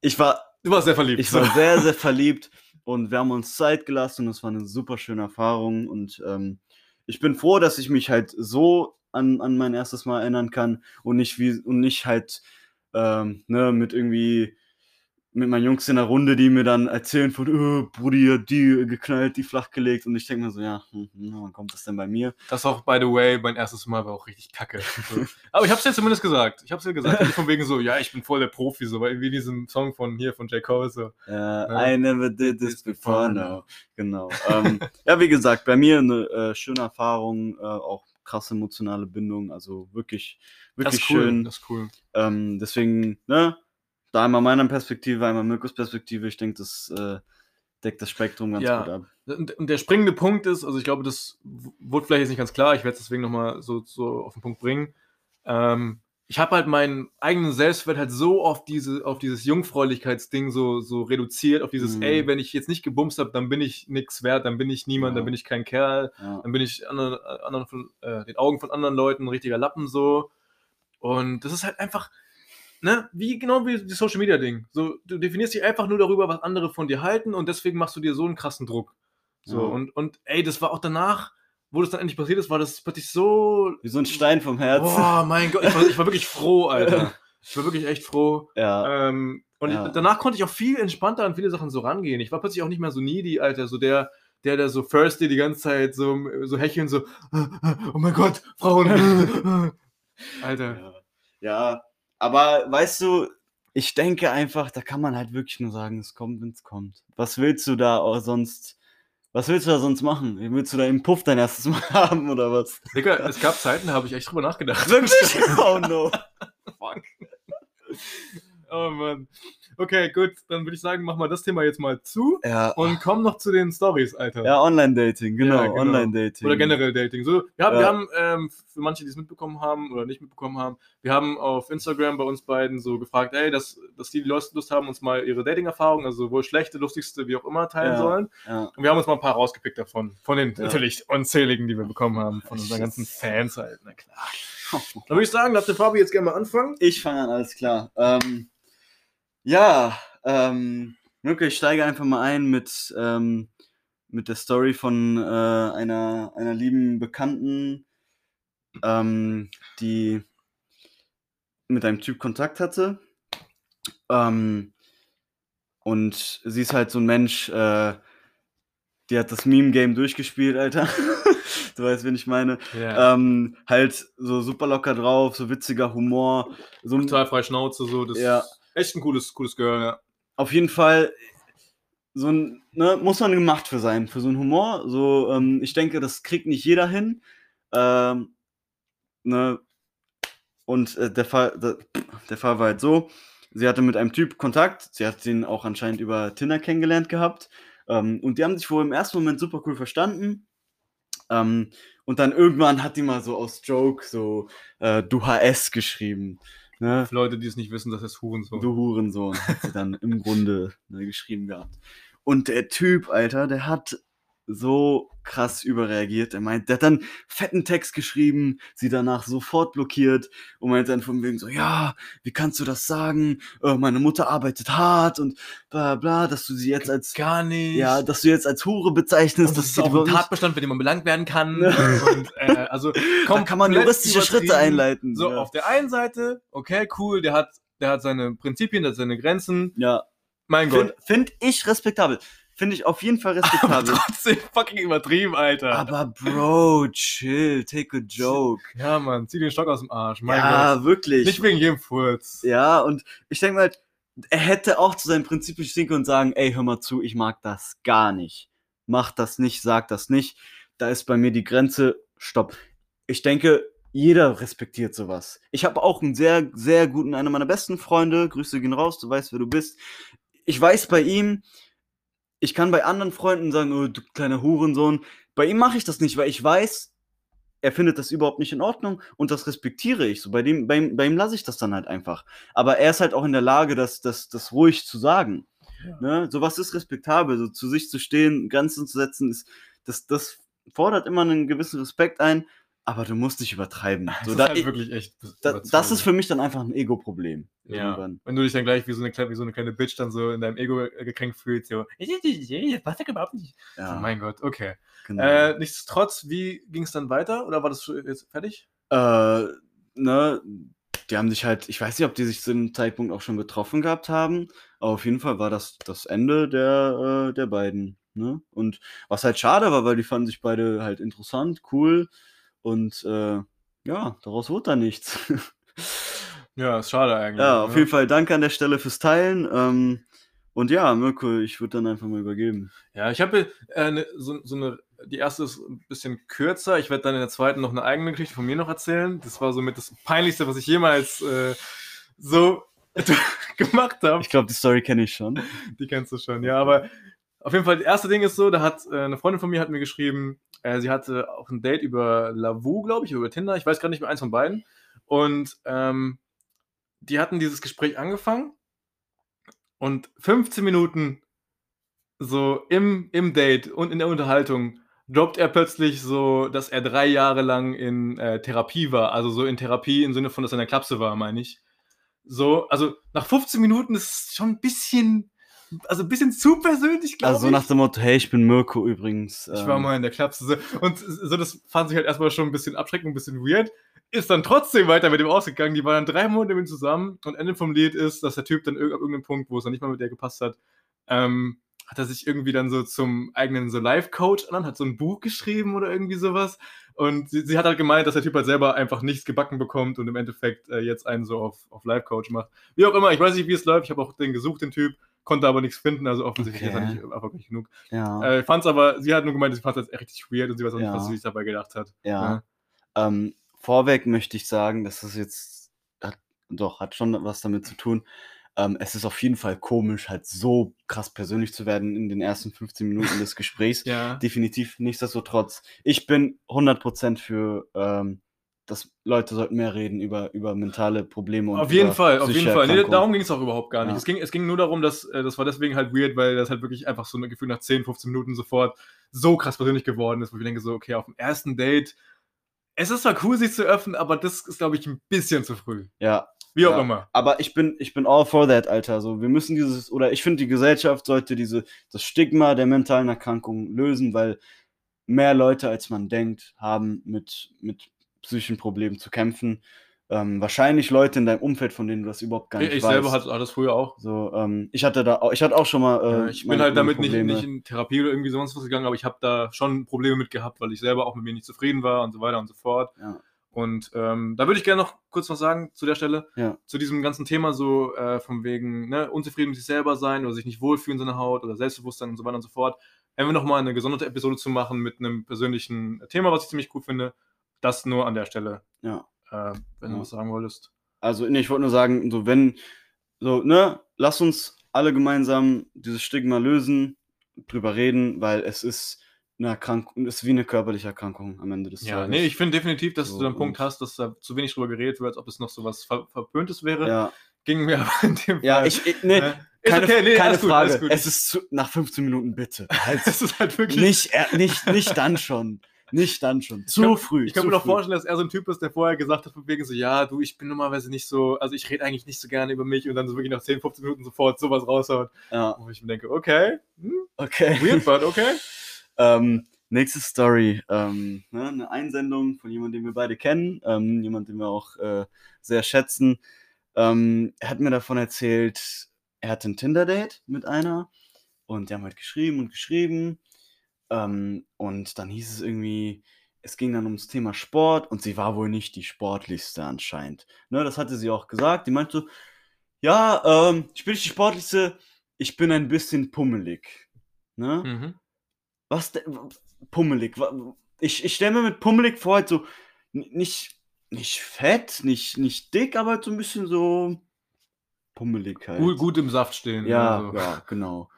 ich war, Du warst sehr verliebt. ich war sehr, sehr verliebt und wir haben uns Zeit gelassen und es war eine super schöne Erfahrung und ähm, ich bin froh, dass ich mich halt so an, an mein erstes Mal erinnern kann und nicht wie und nicht halt ähm, ne, mit irgendwie mit meinen Jungs in der Runde, die mir dann erzählen von, äh, Brudi hat die geknallt, die flachgelegt und ich denke mir so, ja, hm, hm, wann kommt das denn bei mir? Das auch, by the way, mein erstes Mal war auch richtig kacke. So. Aber ich hab's dir zumindest gesagt. Ich hab's dir gesagt. Nicht von wegen so, ja, ich bin voll der Profi, so, weil wie in diesem Song von hier, von J. Cole, so. Äh, I never did this before, no. Genau. ähm, ja, wie gesagt, bei mir eine äh, schöne Erfahrung, äh, auch krasse emotionale Bindung, also wirklich, Das wirklich ist cool. schön. Das ist cool. Ähm, deswegen, ne, da einmal meiner Perspektive, einmal Mirkos Perspektive, ich denke, das äh, deckt das Spektrum ganz Ja. gut ab. Und, der springende Punkt ist, also ich glaube, das wurde vielleicht jetzt nicht ganz klar, ich werde es deswegen nochmal so, so auf den Punkt bringen. Ähm, ich habe halt meinen eigenen Selbstwert halt so auf, diese, auf dieses Jungfräulichkeitsding so, so reduziert, auf dieses, Mhm. ey, wenn ich jetzt nicht gebumst habe, dann bin ich nix wert, dann bin ich niemand, Ja. dann bin ich kein Kerl, Ja. dann bin ich anderen, anderen von, äh, den Augen von anderen Leuten ein richtiger Lappen so. Und das ist halt einfach, ne, wie genau wie das Social Media Ding. So, du definierst dich einfach nur darüber, was andere von dir halten und deswegen machst du dir so einen krassen Druck. So, Ja. und, und ey, das war auch danach, wo das dann endlich passiert ist, war das plötzlich so. Wie so ein Stein vom Herz. Boah, mein Gott, ich war, ich war wirklich froh, Alter. Ich war wirklich echt froh. Ja. Ähm, und Ja. ich, danach konnte ich auch viel entspannter an viele Sachen so rangehen. Ich war plötzlich auch nicht mehr so needy, Alter, so der, der, der so thirsty die ganze Zeit so, so hecheln, so, oh mein Gott, Frauen. Alter. Ja. ja, aber weißt du, ich denke einfach, da kann man halt wirklich nur sagen, es kommt, wenn es kommt. Was willst du da auch sonst? Was willst du da sonst machen? Willst du da im Puff dein erstes Mal haben oder was? Digga, es gab Zeiten, da habe ich echt drüber nachgedacht. Wirklich? Oh no. Fuck. Oh Mann. Okay, gut, dann würde ich sagen, machen wir das Thema jetzt mal zu Ja. und kommen noch zu den Stories, Alter. Ja, Online-Dating, genau, Ja, genau. Online-Dating. Oder generell Dating. So, wir haben, wir Ja. haben ähm, für manche, die es mitbekommen haben oder nicht mitbekommen haben, wir haben auf Instagram bei uns beiden so gefragt, ey, dass, dass die, die Lust, Lust haben, uns mal ihre Dating-Erfahrungen, also sowohl schlechte, lustigste, wie auch immer, teilen sollen. Und wir haben uns mal ein paar rausgepickt davon. Von den natürlich unzähligen, die wir bekommen haben, von unseren ganzen. Fans halt. Na klar. Dann würde ich sagen, darf der Fabi jetzt gerne mal anfangen. Ich fange an, alles klar. Ähm, ja, ähm, wirklich, ich steige einfach mal ein mit, ähm, mit der Story von äh, einer, einer lieben Bekannten, ähm, die mit einem Typ Kontakt hatte. Ähm, und sie ist halt so ein Mensch, äh, die hat das Meme-Game durchgespielt, Alter. du weißt, wen ich meine. Ja. Ähm, halt so super locker drauf, so witziger Humor. So Total frei Schnauze, so. Das Ja. Echt ein cooles, cooles Girl, ja. auf jeden Fall so ein, ne, muss man gemacht für sein, für so einen Humor. So, ähm, ich denke, das kriegt nicht jeder hin. Ähm, ne, und äh, der, Fall, der, der Fall war halt so, sie hatte mit einem Typ Kontakt, sie hat ihn auch anscheinend über Tinder kennengelernt gehabt. Ähm, und die haben sich wohl im ersten Moment super cool verstanden. Ähm, und dann irgendwann hat die mal so aus Joke so äh, du HS geschrieben. Ne? Für Leute, die es nicht wissen, das ist Hurensohn. Du Hurensohn, hat sie dann im Grunde ne, geschrieben gehabt. Und der Typ, Alter, der hat so krass überreagiert. Er meint, der hat dann fetten Text geschrieben, sie danach sofort blockiert und meint dann von wegen so, ja, wie kannst du das sagen? Äh, meine Mutter arbeitet hart und bla bla, dass du sie jetzt als, Gar nicht. ja, dass du jetzt als Hure bezeichnest, Und das dass ist auch ein Tatbestand, bei dem man belangt werden kann. Und, äh, also da kann man juristische Schritte einleiten. So, ja. auf der einen Seite, okay, cool, der hat, der hat seine Prinzipien, der hat seine Grenzen. ja. Mein Finde Gott. find ich respektabel. Finde ich auf jeden Fall Aber respektabel. trotzdem fucking übertrieben, Alter. Aber Bro, chill, take a joke. ja, Mann, zieh den Stock aus dem Arsch. Mein ja, Gott. wirklich. Nicht wegen jedem Furz. ja, und ich denke mal, er hätte auch zu seinem Prinzip stehen können und sagen, ey, hör mal zu, ich mag das gar nicht. Mach das nicht, sag das nicht. Da ist bei mir die Grenze, stopp. Ich denke, jeder respektiert sowas. Ich habe auch einen sehr, sehr guten, einer meiner besten Freunde, Grüße gehen raus, du weißt, wer du bist. Ich weiß bei ihm, ich kann bei anderen Freunden sagen, oh, du kleiner Hurensohn. Bei ihm mache ich das nicht, weil ich weiß, er findet das überhaupt nicht in Ordnung und das respektiere ich. So, bei dem, bei, ihm- bei ihm lasse ich das dann halt einfach. Aber er ist halt auch in der Lage, das, das, das ruhig zu sagen. Ja. Ne? Sowas ist respektabel, so zu sich zu stehen, Grenzen zu setzen, ist, das, das fordert immer einen gewissen Respekt ein, aber du musst dich übertreiben. Das So, ist da, halt ich- wirklich echt. da, das ist für mich dann einfach ein Ego-Problem. Ja. irgendwann. Wenn du dich dann gleich wie so eine, kleine- wie so eine kleine Bitch dann so in deinem Ego gekränkt fühlst, so, das passt ja überhaupt nicht. Ja, Oh mein Gott, okay. genau. Äh, nichtsdestotrotz, wie ging es dann weiter? Oder war das jetzt fertig? äh, ne, die haben sich halt, ich weiß nicht, ob die sich zu dem Zeitpunkt auch schon getroffen gehabt haben, aber auf jeden Fall war das das Ende der, äh, der beiden. Ne? Und was halt schade war, weil die fanden sich beide halt interessant, cool und äh, ja, daraus wurde dann nichts. Ja, ist schade eigentlich. ja, auf ne? jeden Fall danke an der Stelle fürs Teilen. Ähm, und ja, Mirko, ich würde dann einfach mal übergeben. Ja, ich habe äh, ne, so, so eine, die erste ist ein bisschen kürzer. Ich werde dann in der zweiten noch eine eigene Geschichte von mir noch erzählen. Das war somit das Peinlichste, was ich jemals äh, so gemacht habe. Ich glaube, die Story kenne ich schon. Die kennst du schon, ja. Aber auf jeden Fall, das erste Ding ist so, da hat äh, eine Freundin von mir hat mir geschrieben, äh, sie hatte auch ein Date über Lavu, glaube ich, über Tinder. Ich weiß gar nicht mehr, eins von beiden. Und ähm, die hatten dieses Gespräch angefangen und 15 Minuten so im, im Date und in der Unterhaltung droppt er plötzlich so, dass er drei Jahre lang in äh, Therapie war. Also so in Therapie im Sinne von, dass er in der Klapse war, meine ich. So, also nach 15 Minuten ist es schon ein bisschen, also ein bisschen zu persönlich, glaube Also ich. nach dem Motto, hey, ich bin Mirko übrigens. Ich war ähm, mal in der Klapse. Und so, das fand sich halt erstmal schon ein bisschen abschreckend, ein bisschen weird. Ist dann trotzdem weiter mit ihm ausgegangen. Die waren dann drei Monate mit ihm zusammen. Und Ende vom Lied ist, dass der Typ dann ab irgendeinem Punkt, wo es dann nicht mal mit der gepasst hat, ähm, hat er sich irgendwie dann so zum eigenen so Life-Coach ernannt, hat so ein Buch geschrieben oder irgendwie sowas. Und sie, sie hat halt gemeint, dass der Typ halt selber einfach nichts gebacken bekommt und im Endeffekt äh, jetzt einen so auf, auf Life-Coach macht. Wie auch immer, ich weiß nicht, wie es läuft. Ich habe auch den gesucht, den Typ, konnte aber nichts finden, also offensichtlich ist er Okay. nicht erfolgreich genug. Ja. Äh, fand's aber, sie hat nur gemeint, sie fand das richtig weird und sie weiß auch nicht, Ja. was sie sich dabei gedacht hat. Ja. Ähm, vorweg möchte ich sagen, dass das jetzt hat, doch hat schon was damit zu tun. Ähm, es ist auf jeden Fall komisch, halt so krass persönlich zu werden in den ersten 15 Minuten des Gesprächs. Ja. Definitiv nichtsdestotrotz. Ich bin 100% für, ähm, dass Leute sollten mehr reden über, über mentale Probleme und Auf jeden Fall, auf jeden Fall. Nee, darum ging es auch überhaupt gar nicht. Ja. Es, ging, es ging nur darum, dass äh, das war deswegen halt weird, weil das halt wirklich einfach so ein Gefühl nach 10, 15 Minuten sofort so krass persönlich geworden ist, wo ich denke so, okay, auf dem ersten Date, es ist zwar cool, sich zu öffnen, aber das ist, glaube ich, ein bisschen zu früh. Ja, Wie auch Ja. immer. Aber ich bin, ich bin all for that, Alter. So, wir müssen dieses, oder ich finde, die Gesellschaft sollte diese, das Stigma der mentalen Erkrankungen lösen, weil mehr Leute, als man denkt, haben mit, mit psychischen Problemen zu kämpfen. Ähm, wahrscheinlich Leute in deinem Umfeld, von denen du das überhaupt gar Ich, nicht ich weißt. selber hatte das früher auch. so, ähm, ich hatte da auch, ich hatte auch schon mal. Äh, ich bin halt damit nicht, nicht in Therapie oder irgendwie sonst was gegangen, aber ich habe da schon Probleme mit gehabt, weil ich selber auch mit mir nicht zufrieden war und so weiter und so fort. Ja. Und ähm, da würde ich gerne noch kurz was sagen zu der Stelle, Ja. zu diesem ganzen Thema so äh, von wegen ne, unzufrieden mit sich selber sein oder sich nicht wohlfühlen in seiner Haut oder Selbstbewusstsein und so weiter und so fort. Wir nochmal eine gesonderte Episode zu machen mit einem persönlichen Thema, was ich ziemlich gut finde, das nur an der Stelle, Ja. äh, wenn du Ja. was sagen wolltest. Also, nee, ich wollte nur sagen, so, wenn, so, ne, lass uns alle gemeinsam dieses Stigma lösen, drüber reden, weil es ist eine Erkrankung, ist wie eine körperliche Erkrankung am Ende des Ja, Tages. nee, ich finde definitiv, dass So, du einen Punkt hast, dass da zu wenig drüber geredet wird, als ob es noch so was Ver Verpöntes wäre. Ja, Ging mir aber in dem ja Fall. ich, ich nee, Äh, keine, okay, nee, keine gut, Frage. Es ist zu, nach 15 Minuten bitte. Halt, Es ist halt wirklich. nicht, äh, nicht, nicht dann schon. Nicht dann schon. Zu kann- früh. Ich kann mir noch vorstellen, dass er so ein Typ ist, der vorher gesagt hat, von wegen so, ja, du, ich bin normalerweise nicht so, also ich rede eigentlich nicht so gerne über mich und dann so wirklich nach 10, 15 Minuten sofort sowas raushaut, Ja, wo ich mir denke, okay, hm, okay. weird, but okay. Ähm, nächste Story. Ähm, ne, eine Einsendung von jemandem, den wir beide kennen, ähm, jemand, den wir auch äh, sehr schätzen. Ähm, er hat mir davon erzählt, er hatte ein Tinder-Date mit einer und die haben halt geschrieben und geschrieben. Ähm, und dann hieß es irgendwie, es ging dann ums Thema Sport und sie war wohl nicht die sportlichste anscheinend. Ne, das hatte sie auch gesagt. Die meinte so, ja, ähm, ich bin nicht die sportlichste, ich bin ein bisschen pummelig. Ne? Mhm. Was denn? Pummelig. Ich, ich stelle mir mit pummelig vor, halt so nicht, nicht fett, nicht, nicht dick, aber halt so ein bisschen so pummelig halt. Gut, gut im Saft stehen. Ja, also. ja, genau.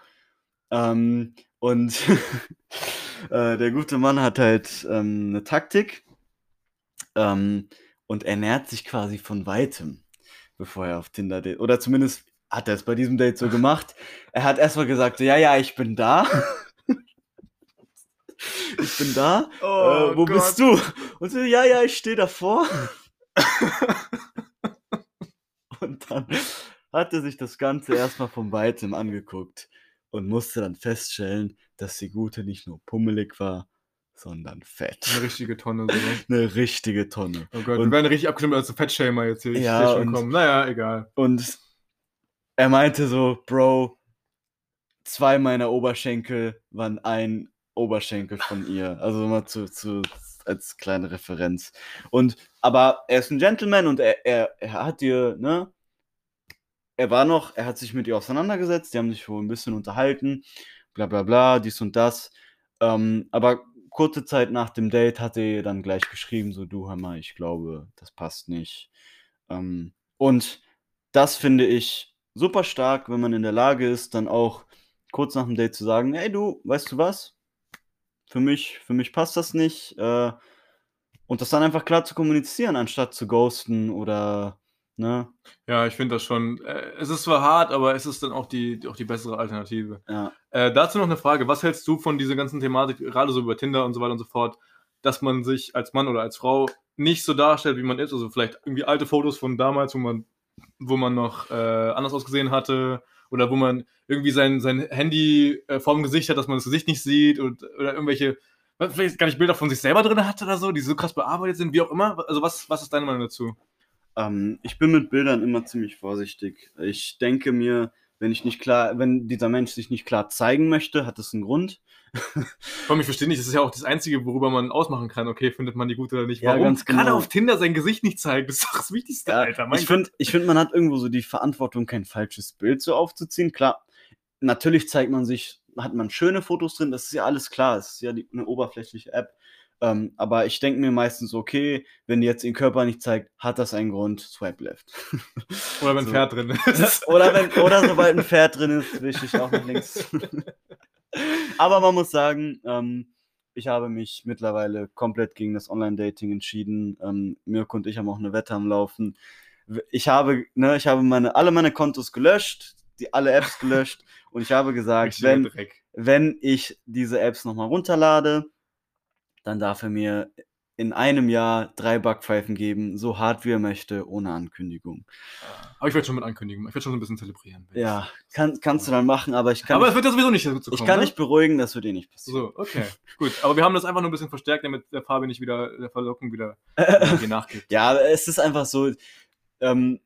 Ähm, und äh, der gute Mann hat halt ähm, eine Taktik. ähm, und ernährt sich quasi von weitem, bevor er auf Tinder date. Oder zumindest hat er es bei diesem Date so gemacht. Er hat erstmal gesagt, so, ja, ja, ich bin da. ich bin da. Oh äh, wo bist du? Und so, ja, ja, ich stehe davor. und dann hat er sich das Ganze erstmal von weitem angeguckt und musste dann feststellen, dass die Gute nicht nur pummelig war, sondern fett. Eine richtige Tonne. So. ne? Eine richtige Tonne. Oh Gott, Und- wir werden richtig abgestimmt als Fettshamer jetzt hier. Ich Ja, schon und- kommen. Naja, egal. Und er meinte so, Bro, zwei meiner Oberschenkel waren ein Oberschenkel von ihr. Also mal zu, zu als kleine Referenz. Und aber er ist ein Gentleman und er, er, er hat ihr, ne? Er war noch, er hat sich mit ihr auseinandergesetzt, die haben sich wohl ein bisschen unterhalten, bla bla bla, dies und das. Ähm, aber kurze Zeit nach dem Date hat er ihr dann gleich geschrieben, so du hör mal, ich glaube, das passt nicht. Ähm, und das finde ich super stark, wenn man in der Lage ist, dann auch kurz nach dem Date zu sagen, hey du, weißt du was? Für mich, für mich passt das nicht. Äh, und das dann einfach klar zu kommunizieren, anstatt zu ghosten oder, ne? Ja, ich finde das schon. Äh, es ist zwar hart, aber es ist dann auch die, auch die bessere Alternative. Ja. Äh, dazu noch eine Frage. Was hältst du von dieser ganzen Thematik, gerade so über Tinder und so weiter und so fort, dass man sich als Mann oder als Frau nicht so darstellt, wie man ist? Also vielleicht irgendwie alte Fotos von damals, wo man, wo man noch äh, anders ausgesehen hatte oder wo man irgendwie sein, sein Handy äh, vorm Gesicht hat, dass man das Gesicht nicht sieht und, oder irgendwelche, vielleicht gar nicht Bilder von sich selber drin hat oder so, die so krass bearbeitet sind, wie auch immer. Also was, was ist deine Meinung dazu? Ähm, ich bin mit Bildern immer ziemlich vorsichtig. Ich denke mir, wenn ich nicht klar, wenn dieser Mensch sich nicht klar zeigen möchte, hat das einen Grund. Allem, ich verstehe nicht, das ist ja auch das Einzige, worüber man ausmachen kann, okay, findet man die gut oder nicht. Ja, Warum ganz gerade genau. auf Tinder sein Gesicht nicht zeigt, das ist doch das Wichtigste, Ja, Alter. Mein ich finde, find, man hat irgendwo so die Verantwortung, kein falsches Bild so aufzuziehen. Klar, natürlich zeigt man sich, hat man schöne Fotos drin, das ist ja alles klar, es ist ja die, eine oberflächliche App. Ähm, aber ich denke mir meistens, okay, wenn jetzt den Körper nicht zeigt, hat das einen Grund, swipe left. Oder wenn ein So. Pferd drin ist. oder, wenn, oder sobald ein Pferd drin ist, wische ich auch nach links. Aber man muss sagen, ähm, ich habe mich mittlerweile komplett gegen das Online-Dating entschieden. Ähm, Mirko und ich haben auch eine Wette am Laufen. Ich habe, ne, ich habe meine, alle meine Kontos gelöscht, die alle Apps gelöscht und ich habe gesagt, wenn, wenn ich diese Apps nochmal runterlade, dann darf er mir in einem Jahr drei Backpfeifen geben, so hart wie er möchte, ohne Ankündigung. Aber ich werde schon mit ankündigen. Ich werde schon so ein bisschen zelebrieren. Ja, kann, kannst du dann machen, aber ich kann, aber nicht, es wird ja sowieso nicht dazu kommen. ich kann ne? nicht beruhigen, das wird dir nicht passieren. So, okay. Gut. Aber wir haben das einfach nur ein bisschen verstärkt, damit der Fabi nicht wieder der Verlockung wieder nachgibt. Ja, es ist einfach so, ähm,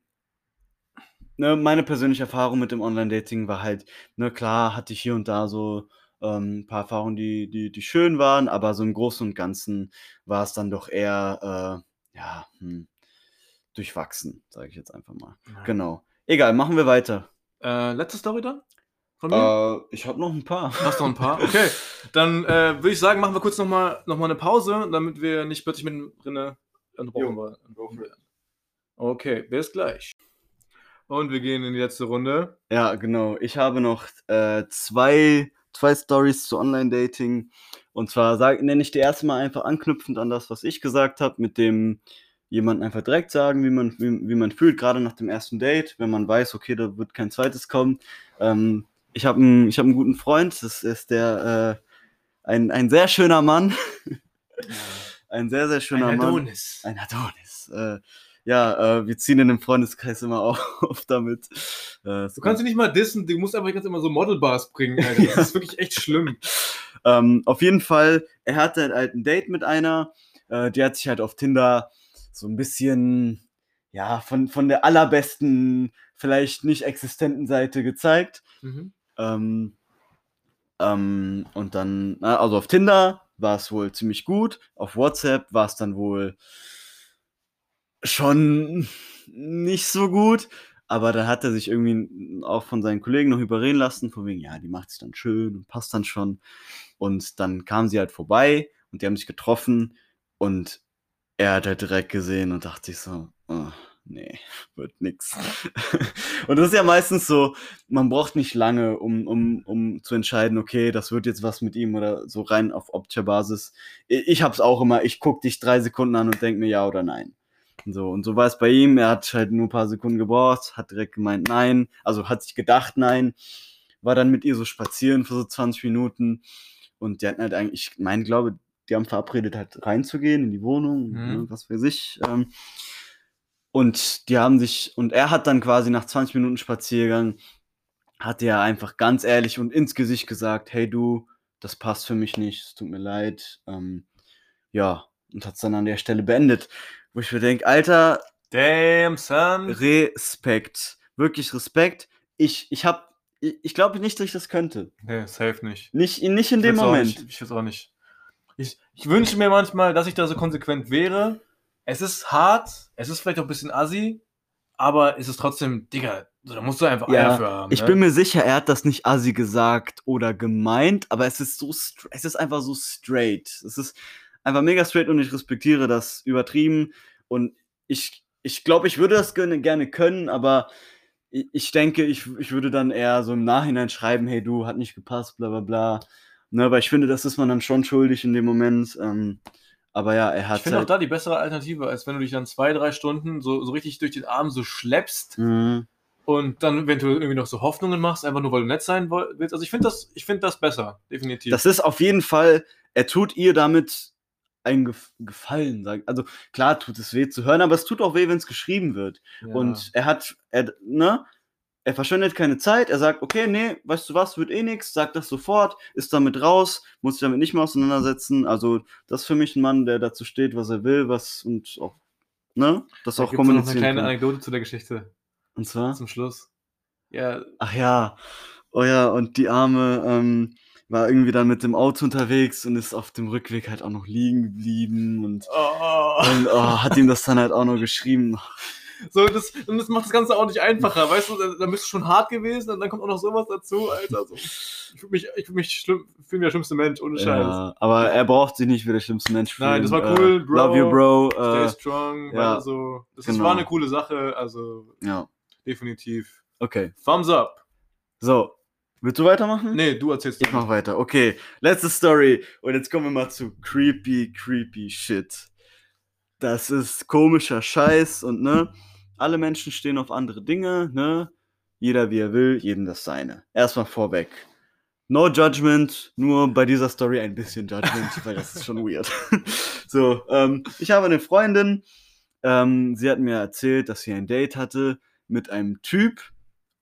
ne, meine persönliche Erfahrung mit dem Online-Dating war halt, ne, klar hatte ich hier und da so ähm, ein paar Erfahrungen, die, die, die schön waren, aber so im Großen und Ganzen war es dann doch eher, äh, ja, hm, durchwachsen, sage ich jetzt einfach mal. Genau. Egal, machen wir weiter. Äh, letzte Story dann? Von mir? Äh, ich habe noch ein paar. Hast noch ein paar? Okay. Dann äh, würde ich sagen, machen wir kurz nochmal noch mal eine Pause, damit wir nicht plötzlich mittendrin unterbrochen Jo. werden. Okay, bis gleich. Und wir gehen in die letzte Runde. Ja, genau. Ich habe noch äh, zwei, zwei Stories zu Online-Dating. Und zwar sag, nenne ich die erste mal einfach anknüpfend an das, was ich gesagt habe, mit dem jemanden einfach direkt sagen, wie man, wie, wie man fühlt, gerade nach dem ersten Date, wenn man weiß, okay, da wird kein zweites kommen. Ähm, ich habe einen, ich hab einen guten Freund, das ist der, äh, ein, ein sehr schöner Mann. ein sehr, sehr schöner Mann. Adonis. Ein Adonis. Äh, ja, äh, wir ziehen in dem Freundeskreis immer auf damit. Äh, Du kannst sie nicht mal dissen, du musst einfach Zeit immer so Modelbars bringen, Alter. Das ist wirklich echt schlimm. ähm, auf jeden Fall, er hatte halt ein Date mit einer, äh, die hat sich halt auf Tinder so ein bisschen, ja, von, von der allerbesten, vielleicht nicht existenten Seite gezeigt. Mhm. Ähm, ähm, und dann, also auf Tinder war es wohl ziemlich gut, auf WhatsApp war es dann wohl schon nicht so gut, aber dann hat er sich irgendwie auch von seinen Kollegen noch überreden lassen, von wegen, ja, die macht sich dann schön und passt dann schon. Und dann kam sie halt vorbei und die haben sich getroffen und er hat halt direkt gesehen und dachte sich so, oh, nee, wird nix. Und das ist ja meistens so, man braucht nicht lange, um, um, um zu entscheiden, okay, das wird jetzt was mit ihm oder so rein auf optischer Basis. Ich, ich hab's auch immer, ich guck dich drei Sekunden an und denk mir ja oder nein. So, und so war es bei ihm. Er hat halt nur ein paar Sekunden gebraucht, hat direkt gemeint nein, also hat sich gedacht nein, war dann mit ihr so spazieren für so 20 Minuten und die hatten halt eigentlich, ich meine, glaube, die haben verabredet, halt reinzugehen in die Wohnung, Mhm. ne, was für sich. Ähm, und die haben sich, und er hat dann quasi nach 20 Minuten Spaziergang, hat er einfach ganz ehrlich und ins Gesicht gesagt, hey du, das passt für mich nicht, es tut mir leid. Ähm, ja, und hat es dann an der Stelle beendet. Wo ich mir denke, Alter, Damn, son. Respekt. Wirklich Respekt. Ich, ich hab, ich, ich glaube nicht, dass ich das könnte. Nee, safe nicht. Nicht, nicht in dem will's auch Moment. Nicht, ich will auch nicht. Ich, ich wünsche mir manchmal, dass ich da so konsequent wäre. Es ist hart, es ist vielleicht auch ein bisschen assi, aber es ist trotzdem, Digga, da musst du einfach Ja, Eier für haben. Ich ne? bin mir sicher, er hat das nicht assi gesagt oder gemeint, aber es ist so, es ist einfach so straight. Es ist einfach mega straight und ich respektiere das übertrieben und ich, ich glaube, ich würde das gerne, gerne können, aber ich, ich denke, ich, ich würde dann eher so im Nachhinein schreiben, hey du, hat nicht gepasst, bla bla bla. Ne, aber ich finde, das ist man dann schon schuldig in dem Moment. Ähm, aber ja, er hat Ich finde auch halt, da die bessere Alternative, als wenn du dich dann zwei, drei Stunden so, so richtig durch den Abend so schleppst Mhm. und dann eventuell irgendwie noch so Hoffnungen machst, einfach nur weil du nett sein willst. Also ich finde das, ich finde das besser, definitiv. Das ist auf jeden Fall, er tut ihr damit einen Gef Gefallen. Sag. Also klar tut es weh zu hören, aber es tut auch weh, wenn es geschrieben wird. Ja. Und er hat, er, ne, er verschwendet keine Zeit. Er sagt, okay, nee, weißt du was, wird eh nix, sagt das sofort, ist damit raus, muss sich damit nicht mehr auseinandersetzen. Also das ist für mich ein Mann, der dazu steht, was er will, was und auch, ne, das Da auch gibt's noch eine kommunizieren kleine kann. Anekdote zu der Geschichte Und zwar? zum Schluss. Ja, Ach ja, oh ja, und die Arme ähm, war irgendwie dann mit dem Auto unterwegs und ist auf dem Rückweg halt auch noch liegen geblieben und, oh. und oh, hat ihm das dann halt auch noch geschrieben. So, das, und das macht das Ganze auch nicht einfacher, weißt du, da, da bist du schon hart gewesen und dann kommt auch noch sowas dazu, Alter. So. Ich fühle mich, ich fühl mich schlimm, fühl mich der schlimmste Mensch, ohne Scheiß. Ja, aber er braucht sich nicht wie der schlimmste Mensch fühlen. Nein, das war cool, äh, Bro. Love you, Bro. Stay Äh, strong, ja, weiter so. Das genau. war eine coole Sache, also ja, definitiv. okay. Thumbs up. So, willst du weitermachen? Nee, du erzählst Ich mach weiter. Okay, letzte Story. Und jetzt kommen wir mal zu creepy, creepy shit. Das ist komischer Scheiß und ne, alle Menschen stehen auf andere Dinge, ne? Jeder wie er will, jedem das seine. Erstmal vorweg. No judgment, nur bei dieser Story ein bisschen judgment, weil das ist schon weird. so, ähm, ich habe eine Freundin, ähm, sie hat mir erzählt, dass sie ein Date hatte mit einem Typ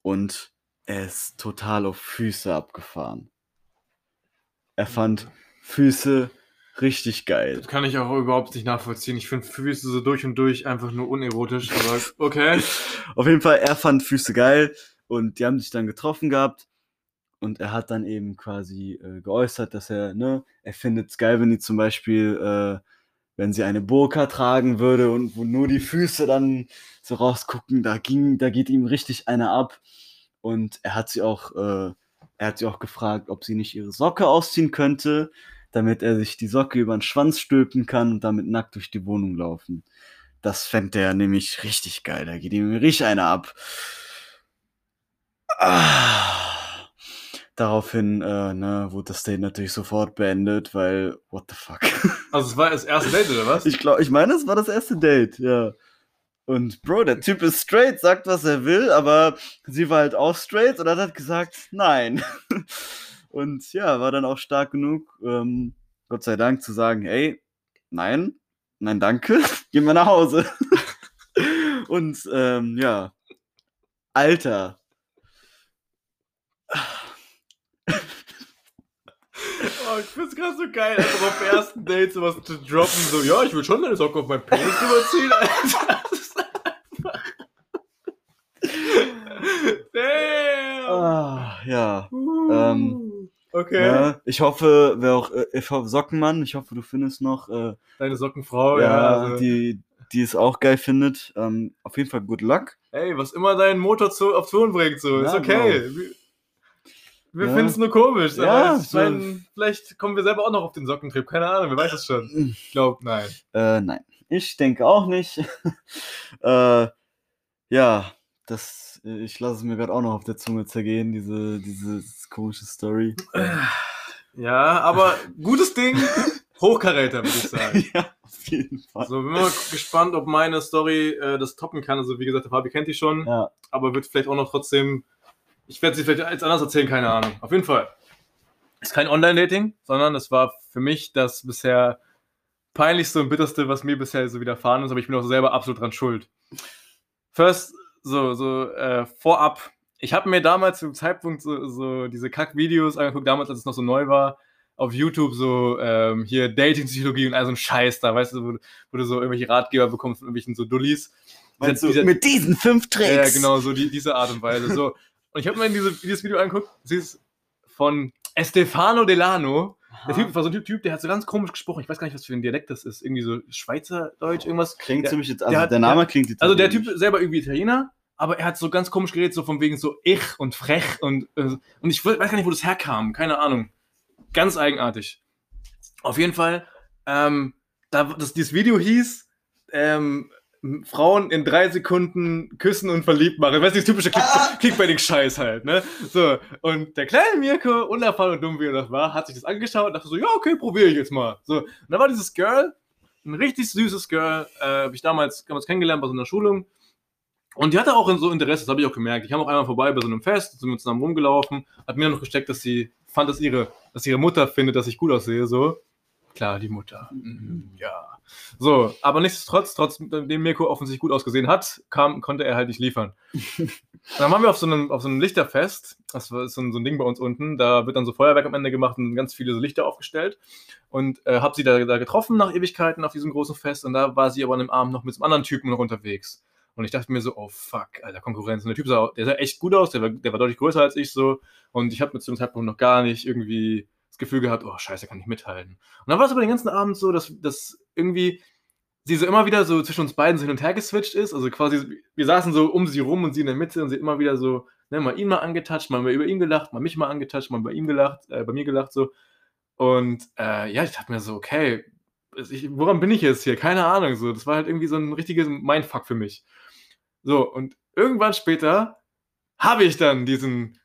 und er ist total auf Füße abgefahren. Er fand Füße richtig geil. Das kann ich auch überhaupt nicht nachvollziehen. Ich finde Füße so durch und durch einfach nur unerotisch, aber okay. Auf jeden Fall, er fand Füße geil und die haben sich dann getroffen gehabt und er hat dann eben quasi äh, geäußert, dass er, ne, er findet es geil, wenn die zum Beispiel, äh, wenn sie eine Burka tragen würde und wo nur die Füße dann so rausgucken, da ging, da geht ihm richtig einer ab und er hat sie auch, äh, er hat sie auch gefragt, ob sie nicht ihre Socke ausziehen könnte, damit er sich die Socke über den Schwanz stülpen kann und damit nackt durch die Wohnung laufen. Das fände er nämlich richtig geil. Da geht ihm richtig einer ab. Ah. Daraufhin äh, ne, wurde das Date natürlich sofort beendet, weil, what the fuck. Also es war das erste Date, oder was? ich glaube, ich meine, es war das erste Date, ja. Und Bro, der Typ ist straight, sagt, was er will, aber sie war halt auch straight und hat gesagt, nein. Und ja, war dann auch stark genug, ähm, Gott sei Dank, zu sagen, ey, nein, nein, danke, gehen wir nach Hause. und ähm, ja, Alter. Oh, ich find's gerade so geil, einfach auf ersten Date sowas zu droppen, so, ja, ich will schon deine Socke auf meinen Penis überziehen, Alter. Das ist einfach... Damn! Ah, ja. Uh, ähm, okay. ja. Ich hoffe, wer auch, äh, ich hoffe, Sockenmann, ich hoffe, du findest noch, äh, Deine Sockenfrau, ja, ja. also, die, die es auch geil findet. Ähm, auf jeden Fall good luck. Ey, was immer deinen Motor zu, auf Ton bringt, so, ist Ja, okay. Wir, wir Ja. finden es nur komisch, Ja, ich mein, vielleicht kommen wir selber auch noch auf den Sockentrip, keine Ahnung, wer weiß es schon. Ich glaube, nein. Äh, nein. Ich denke auch nicht. äh, Ja, das, äh, ich lasse es mir gerade auch noch auf der Zunge zergehen, diese, diese komische Story. Ja, aber gutes Ding. Hochkaräter, würde ich sagen. ja, auf jeden Fall. So, bin mal gespannt, ob meine Story äh, das toppen kann. Also, wie gesagt, der Fabi kennt die schon, Ja, aber wird vielleicht auch noch trotzdem. Ich werde sie vielleicht jetzt anders erzählen, keine Ahnung. Auf jeden Fall. Ist kein Online-Dating, sondern es war für mich das bisher peinlichste und bitterste, was mir bisher so widerfahren ist, aber ich bin auch selber absolut dran schuld. First, so, so, äh, vorab. Ich habe mir damals zum Zeitpunkt so, so diese Kack-Videos angeguckt, damals, als es noch so neu war, auf YouTube so ähm, hier Dating-Psychologie und all so ein Scheiß da, weißt du, wo, wo du so irgendwelche Ratgeber bekommst von irgendwelchen so Dullis. Meinst Dieser- du, mit diesen fünf Tricks? ja, genau, so die, diese Art und Weise. So. Und ich habe mir diese, dieses Video angeguckt, sie ist von Estefano Delano. Der Typ war so ein Typ, Typ, der hat so ganz komisch gesprochen. Ich weiß gar nicht, was für ein Dialekt das ist. Irgendwie so Schweizerdeutsch, irgendwas. Klingt Der- ziemlich jetzt, der also der, hat- Name klingt Also der Typ selber irgendwie Italiener, aber er hat so ganz komisch geredet, so von wegen so ich und frech und, äh, und ich weiß gar nicht, wo das herkam. Keine Ahnung. Ganz eigenartig. Auf jeden Fall, ähm, da, das, dieses Video hieß, ähm, Frauen in drei Sekunden küssen und verliebt machen. Weißt du, das typische Click Clickbaiting-Scheiß halt, ne? So, und der kleine Mirko, unerfahren und dumm wie er noch war, hat sich das angeschaut und dachte so, ja, okay, probiere ich jetzt mal. So, und da war dieses Girl, ein richtig süßes Girl, äh, habe ich damals, damals kennengelernt bei so einer Schulung. Und die hatte auch so Interesse, das habe ich auch gemerkt. Ich kam auch einmal vorbei bei so einem Fest, sind wir zusammen rumgelaufen, hat mir noch gesteckt, dass sie fand, dass ihre, dass ihre Mutter findet, dass ich gut aussehe, so. Klar, die Mutter. Mhm, ja. So, aber nichtsdestotrotz, trotzdem Mirko offensichtlich gut ausgesehen hat, kam, konnte er halt nicht liefern. dann waren wir auf so einem, auf so einem Lichterfest. Das war so ein, so ein Ding bei uns unten. Da wird dann so Feuerwerk am Ende gemacht und ganz viele so Lichter aufgestellt. Und äh, habe sie da, da getroffen nach Ewigkeiten auf diesem großen Fest. Und da war sie aber an dem Abend noch mit einem anderen Typen noch unterwegs. Und ich dachte mir so, oh fuck, Alter, Konkurrenz. Und der Typ sah, der sah echt gut aus, der war, der war deutlich größer als ich so. Und ich habe mit zu dem Zeitpunkt noch gar nicht irgendwie Gefühl gehabt, oh scheiße, kann ich mithalten. Und dann war es aber den ganzen Abend so, dass, dass irgendwie sie so immer wieder so zwischen uns beiden so hin und her geswitcht ist. Also quasi, wir saßen so um sie rum und sie in der Mitte und sie immer wieder so, ne, mal ihn mal angetatscht, mal über ihn gelacht, mal mich mal angetatscht, mal bei ihm gelacht, äh, bei mir gelacht so. Und äh, ja, ich dachte mir so, okay, ich, woran bin ich jetzt hier? Keine Ahnung. So, das war halt irgendwie so ein richtiges Mindfuck für mich. So, und irgendwann später habe ich dann diesen,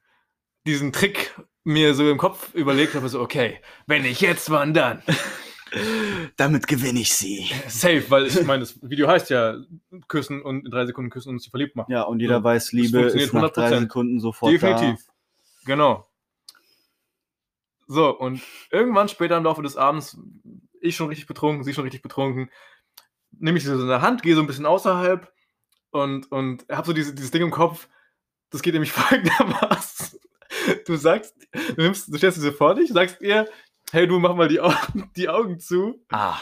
diesen Trick mir so im Kopf überlegt, habe so, okay, wenn ich jetzt, wann dann? Damit gewinne ich sie. Safe, weil ich meine, das Video heißt ja küssen und in drei Sekunden küssen und sich verliebt machen. Ja, und jeder Ja, weiß, Liebe ist nach drei 100%. Sekunden sofort Definitiv. Genau. So, und irgendwann später im Laufe des Abends, ich schon richtig betrunken, sie schon richtig betrunken, nehme ich sie so in der Hand, gehe so ein bisschen außerhalb und, und habe so diese, dieses Ding im Kopf. Das geht nämlich folgendermaßen. Du sagst, du, nimmst, du stellst sie so vor dich, sagst ihr, hey, du mach mal die Augen, die Augen zu. Ah.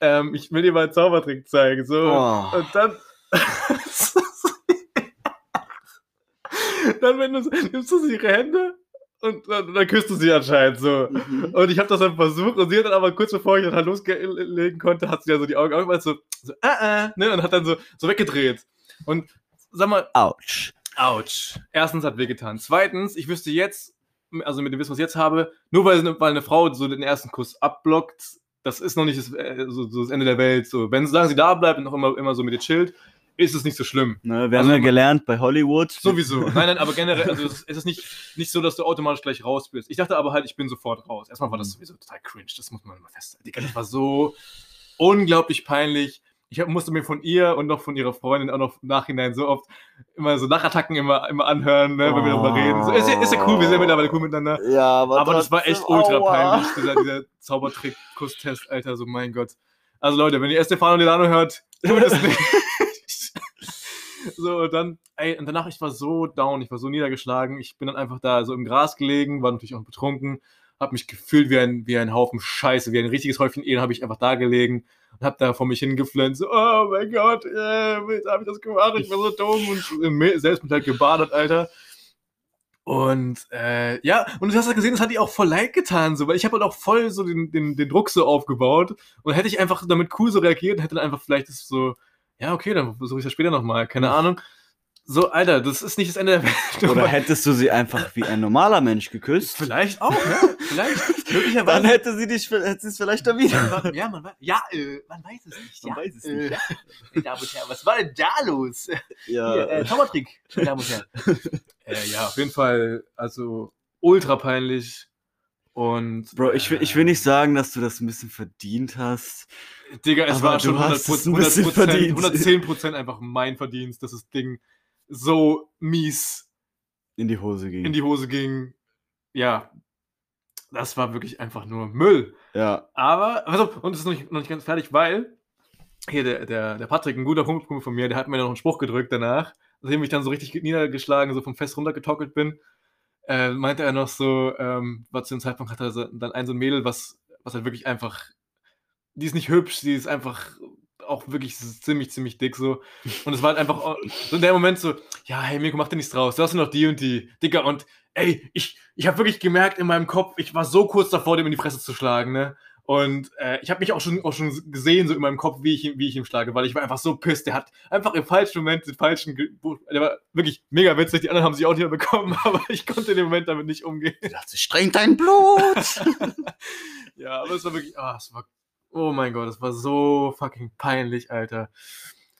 Ähm, ich will dir mal einen Zaubertrick zeigen. So. Oh. Und dann. dann wenn du, nimmst du sie ihre Hände und dann, dann küsst du sie anscheinend so. Mhm. Und ich habe das dann versucht und sie hat dann aber kurz bevor ich dann halt loslegen konnte, hat sie ja so die Augen aufgemacht, so, so äh, äh, ne, und hat dann so, so weggedreht. Und sag mal, Autsch. Erstens hat wehgetan. Zweitens, ich wüsste jetzt, also mit dem Wissen, was ich jetzt habe, nur weil, eine- weil eine Frau so den ersten Kuss abblockt, das ist noch nicht das, äh, so, so das Ende der Welt. So, wenn sie sagen, sie da bleibt und noch immer, immer so mit dir chillt, ist es nicht so schlimm. Ne, wir Also haben ja gelernt bei Hollywood. Sowieso. Nein, nein, aber generell, also es ist- nicht, nicht so, dass du automatisch gleich raus bist. Ich dachte aber halt, ich bin sofort raus. Erstmal war das sowieso total cringe, das muss man mal festhalten. Digga, Das war so unglaublich peinlich. Ich musste mir von ihr und noch von ihrer Freundin auch noch im Nachhinein so oft immer so Nachattacken immer, immer anhören, ne, wenn wir darüber reden. So, ist, ja- ist ja cool, wir sind mittlerweile cool miteinander. Ja, aber, Aber das war echt ultra aua. peinlich, dieser, dieser Zaubertrick-Kusstest, Alter, so mein Gott. Also Leute, wenn ihr Estefano Delano hört, tut es nicht. so, und dann, ey, und danach, ich war so down, ich war so niedergeschlagen. Ich bin dann einfach da so im Gras gelegen, war natürlich auch betrunken, hab mich gefühlt wie ein, wie ein Haufen Scheiße, wie ein richtiges Häufchen Ehen, habe ich einfach da gelegen und hab da vor mich hingeflennt, so, oh mein Gott, äh, jetzt hab ich das gemacht, ich war so dumm und im Me- Selbstmitleid gebadet, Alter. Und äh, ja, und du hast ja gesehen, das hat ihr auch voll leid getan, so, weil ich habe halt auch voll so den, den, den Druck so aufgebaut. Und hätte ich einfach damit cool so reagiert, hätte dann einfach vielleicht das so, ja, okay, dann versuche ich ja später nochmal, keine Ahnung. So, Alter, das ist nicht das Ende der Welt. Oder hättest du sie einfach wie ein normaler Mensch geküsst? Vielleicht auch, ne? Vielleicht. Möglicherweise. Dann hätte sie dich, hätte sie es vielleicht erwidert. ja, man, ja, äh, man weiß es nicht. Man ja, weiß es äh, nicht, Meine Damen und Herren, was war denn da los? Ja. Hier, äh, Zaubertrick, meine Damen und Herren. äh, ja, auf jeden Fall, also ultra peinlich. Und. Bro, ich will, ich will nicht sagen, dass du das ein bisschen verdient hast. Digga, es war du schon 100%, hast es ein bisschen 100%, verdient. 110% einfach mein Verdienst, dass das Ding so mies In die Hose ging. in die Hose ging. Ja, das war wirklich einfach nur Müll. ja. Aber, also, und es ist noch nicht, noch nicht ganz fertig, weil hier der, der, der Patrick, ein guter Kumpel von mir, der hat mir noch einen Spruch gedrückt danach, nachdem ich dann so richtig niedergeschlagen, so vom Fest runtergetockelt bin, äh, meinte er noch so, ähm, war zu dem Zeitpunkt hatte er so, dann ein so ein Mädel, was, was halt wirklich einfach, die ist nicht hübsch, die ist einfach auch wirklich ziemlich, ziemlich dick so. Und es war halt einfach so in dem Moment so, ja, hey Mirko, mach dir nichts draus, du hast nur noch die und die, Dicker. Und ey, ich, ich habe wirklich gemerkt in meinem Kopf, ich war so kurz davor, dem in die Fresse zu schlagen, ne? Und äh, ich habe mich auch schon, auch schon gesehen, so in meinem Kopf, wie ich, wie ich ihm schlage, weil ich war einfach so pisst. Der hat einfach im falschen Moment den falschen. Ge Der war wirklich mega witzig. Die anderen haben sich auch nicht mehr bekommen, aber ich konnte in dem Moment damit nicht umgehen. Ich dachte, streng dein Blut. ja, aber es war wirklich. Ah, es war. Oh mein Gott, es war so fucking peinlich, Alter.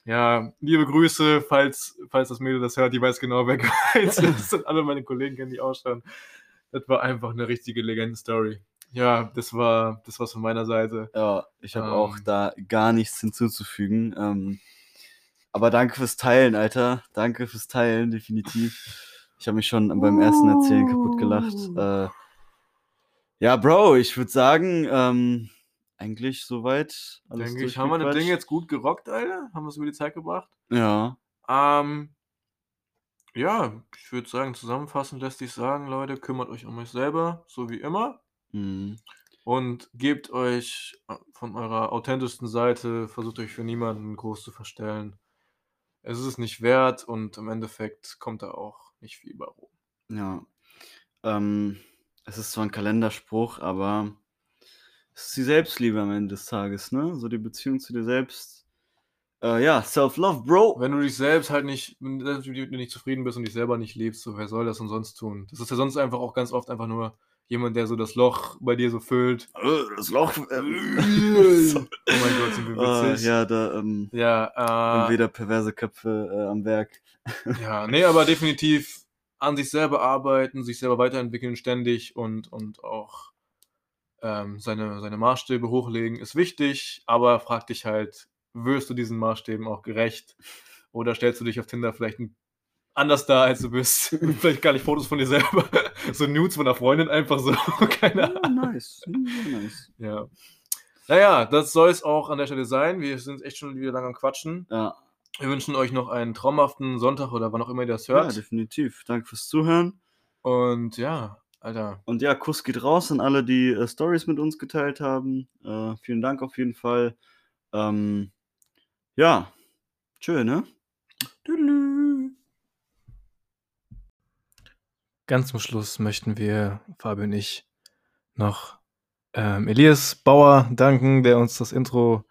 Ja, liebe Grüße, falls, falls das Mädel das hört, die weiß genau, wer gemeint ist. Das sind alle meine Kollegen, kennen die auch schon. Das war einfach eine richtige Legenden-Story. Ja, das war das war's von meiner Seite. ja, ich habe Ähm. auch da gar nichts hinzuzufügen. Ähm, aber danke fürs Teilen, Alter. Danke fürs Teilen, definitiv. Ich habe mich schon beim ersten Erzählen kaputt gelacht. Äh, ja, Bro, ich würde sagen, ähm, eigentlich soweit. Denke ich, haben wir das Ding jetzt gut gerockt, Alter? Haben wir es über die Zeit gebracht? Ja. Ähm, ja, ich würde sagen, zusammenfassend lässt sich sagen, Leute, kümmert euch um euch selber, so wie immer. Mhm. Und gebt euch äh, von eurer authentischsten Seite, versucht euch für niemanden groß zu verstellen. Es ist es nicht wert und im Endeffekt kommt da auch nicht viel bei rum. Ja. Ähm, es ist zwar ein Kalenderspruch, aber es ist die Selbstliebe am Ende des Tages, ne? So die Beziehung zu dir selbst. Äh, ja, Self-Love, Bro. Wenn du dich selbst halt nicht, wenn du nicht zufrieden bist und dich selber nicht liebst, so wer soll das denn sonst tun? Das ist ja sonst einfach auch ganz oft einfach nur jemand, der so das Loch bei dir so füllt. Äh, Das Loch. Oh mein Gott, sind wir äh, witzig. ja, da ähm, Ja, äh, wieder perverse Köpfe äh, am Werk. ja, nee, aber definitiv an sich selber arbeiten, sich selber weiterentwickeln ständig und, und auch ähm, seine, seine Maßstäbe hochlegen ist wichtig, aber frag dich halt, wirst du diesen Maßstäben auch gerecht? Oder stellst du dich auf Tinder vielleicht anders dar, als du bist? vielleicht gar nicht Fotos von dir selber, so Nudes von einer Freundin einfach so, keine Ahnung. Ja, nice. Ja, nice. Ja. Naja, das soll es auch an der Stelle sein. Wir sind echt schon wieder lange am Quatschen. Ja, Wir wünschen euch noch einen traumhaften Sonntag oder wann auch immer ihr das ja, hört. definitiv. Danke fürs Zuhören. Und ja, Alter, Und ja, Kuss geht raus an alle, die äh, Stories mit uns geteilt haben. Äh, vielen Dank auf jeden Fall. Ähm, ja, tschö, ne? Ganz zum Schluss möchten wir, Fabio und ich, noch ähm, Elias Bauer danken, der uns das Intro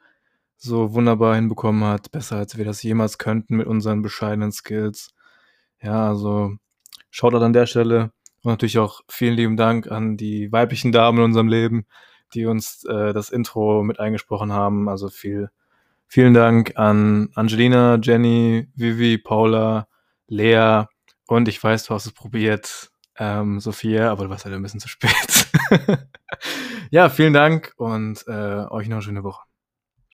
so wunderbar hinbekommen hat. Besser als wir das jemals könnten mit unseren bescheidenen Skills. Ja, also Shoutout an der Stelle. Und natürlich auch vielen lieben Dank an die weiblichen Damen in unserem Leben, die uns äh, das Intro mit eingesprochen haben. Also viel, vielen Dank an Angelina, Jenny, Vivi, Paula, Lea und ich weiß, du hast es probiert, ähm, Sophia, aber du warst halt ein bisschen zu spät. ja, vielen Dank und äh, euch noch eine schöne Woche.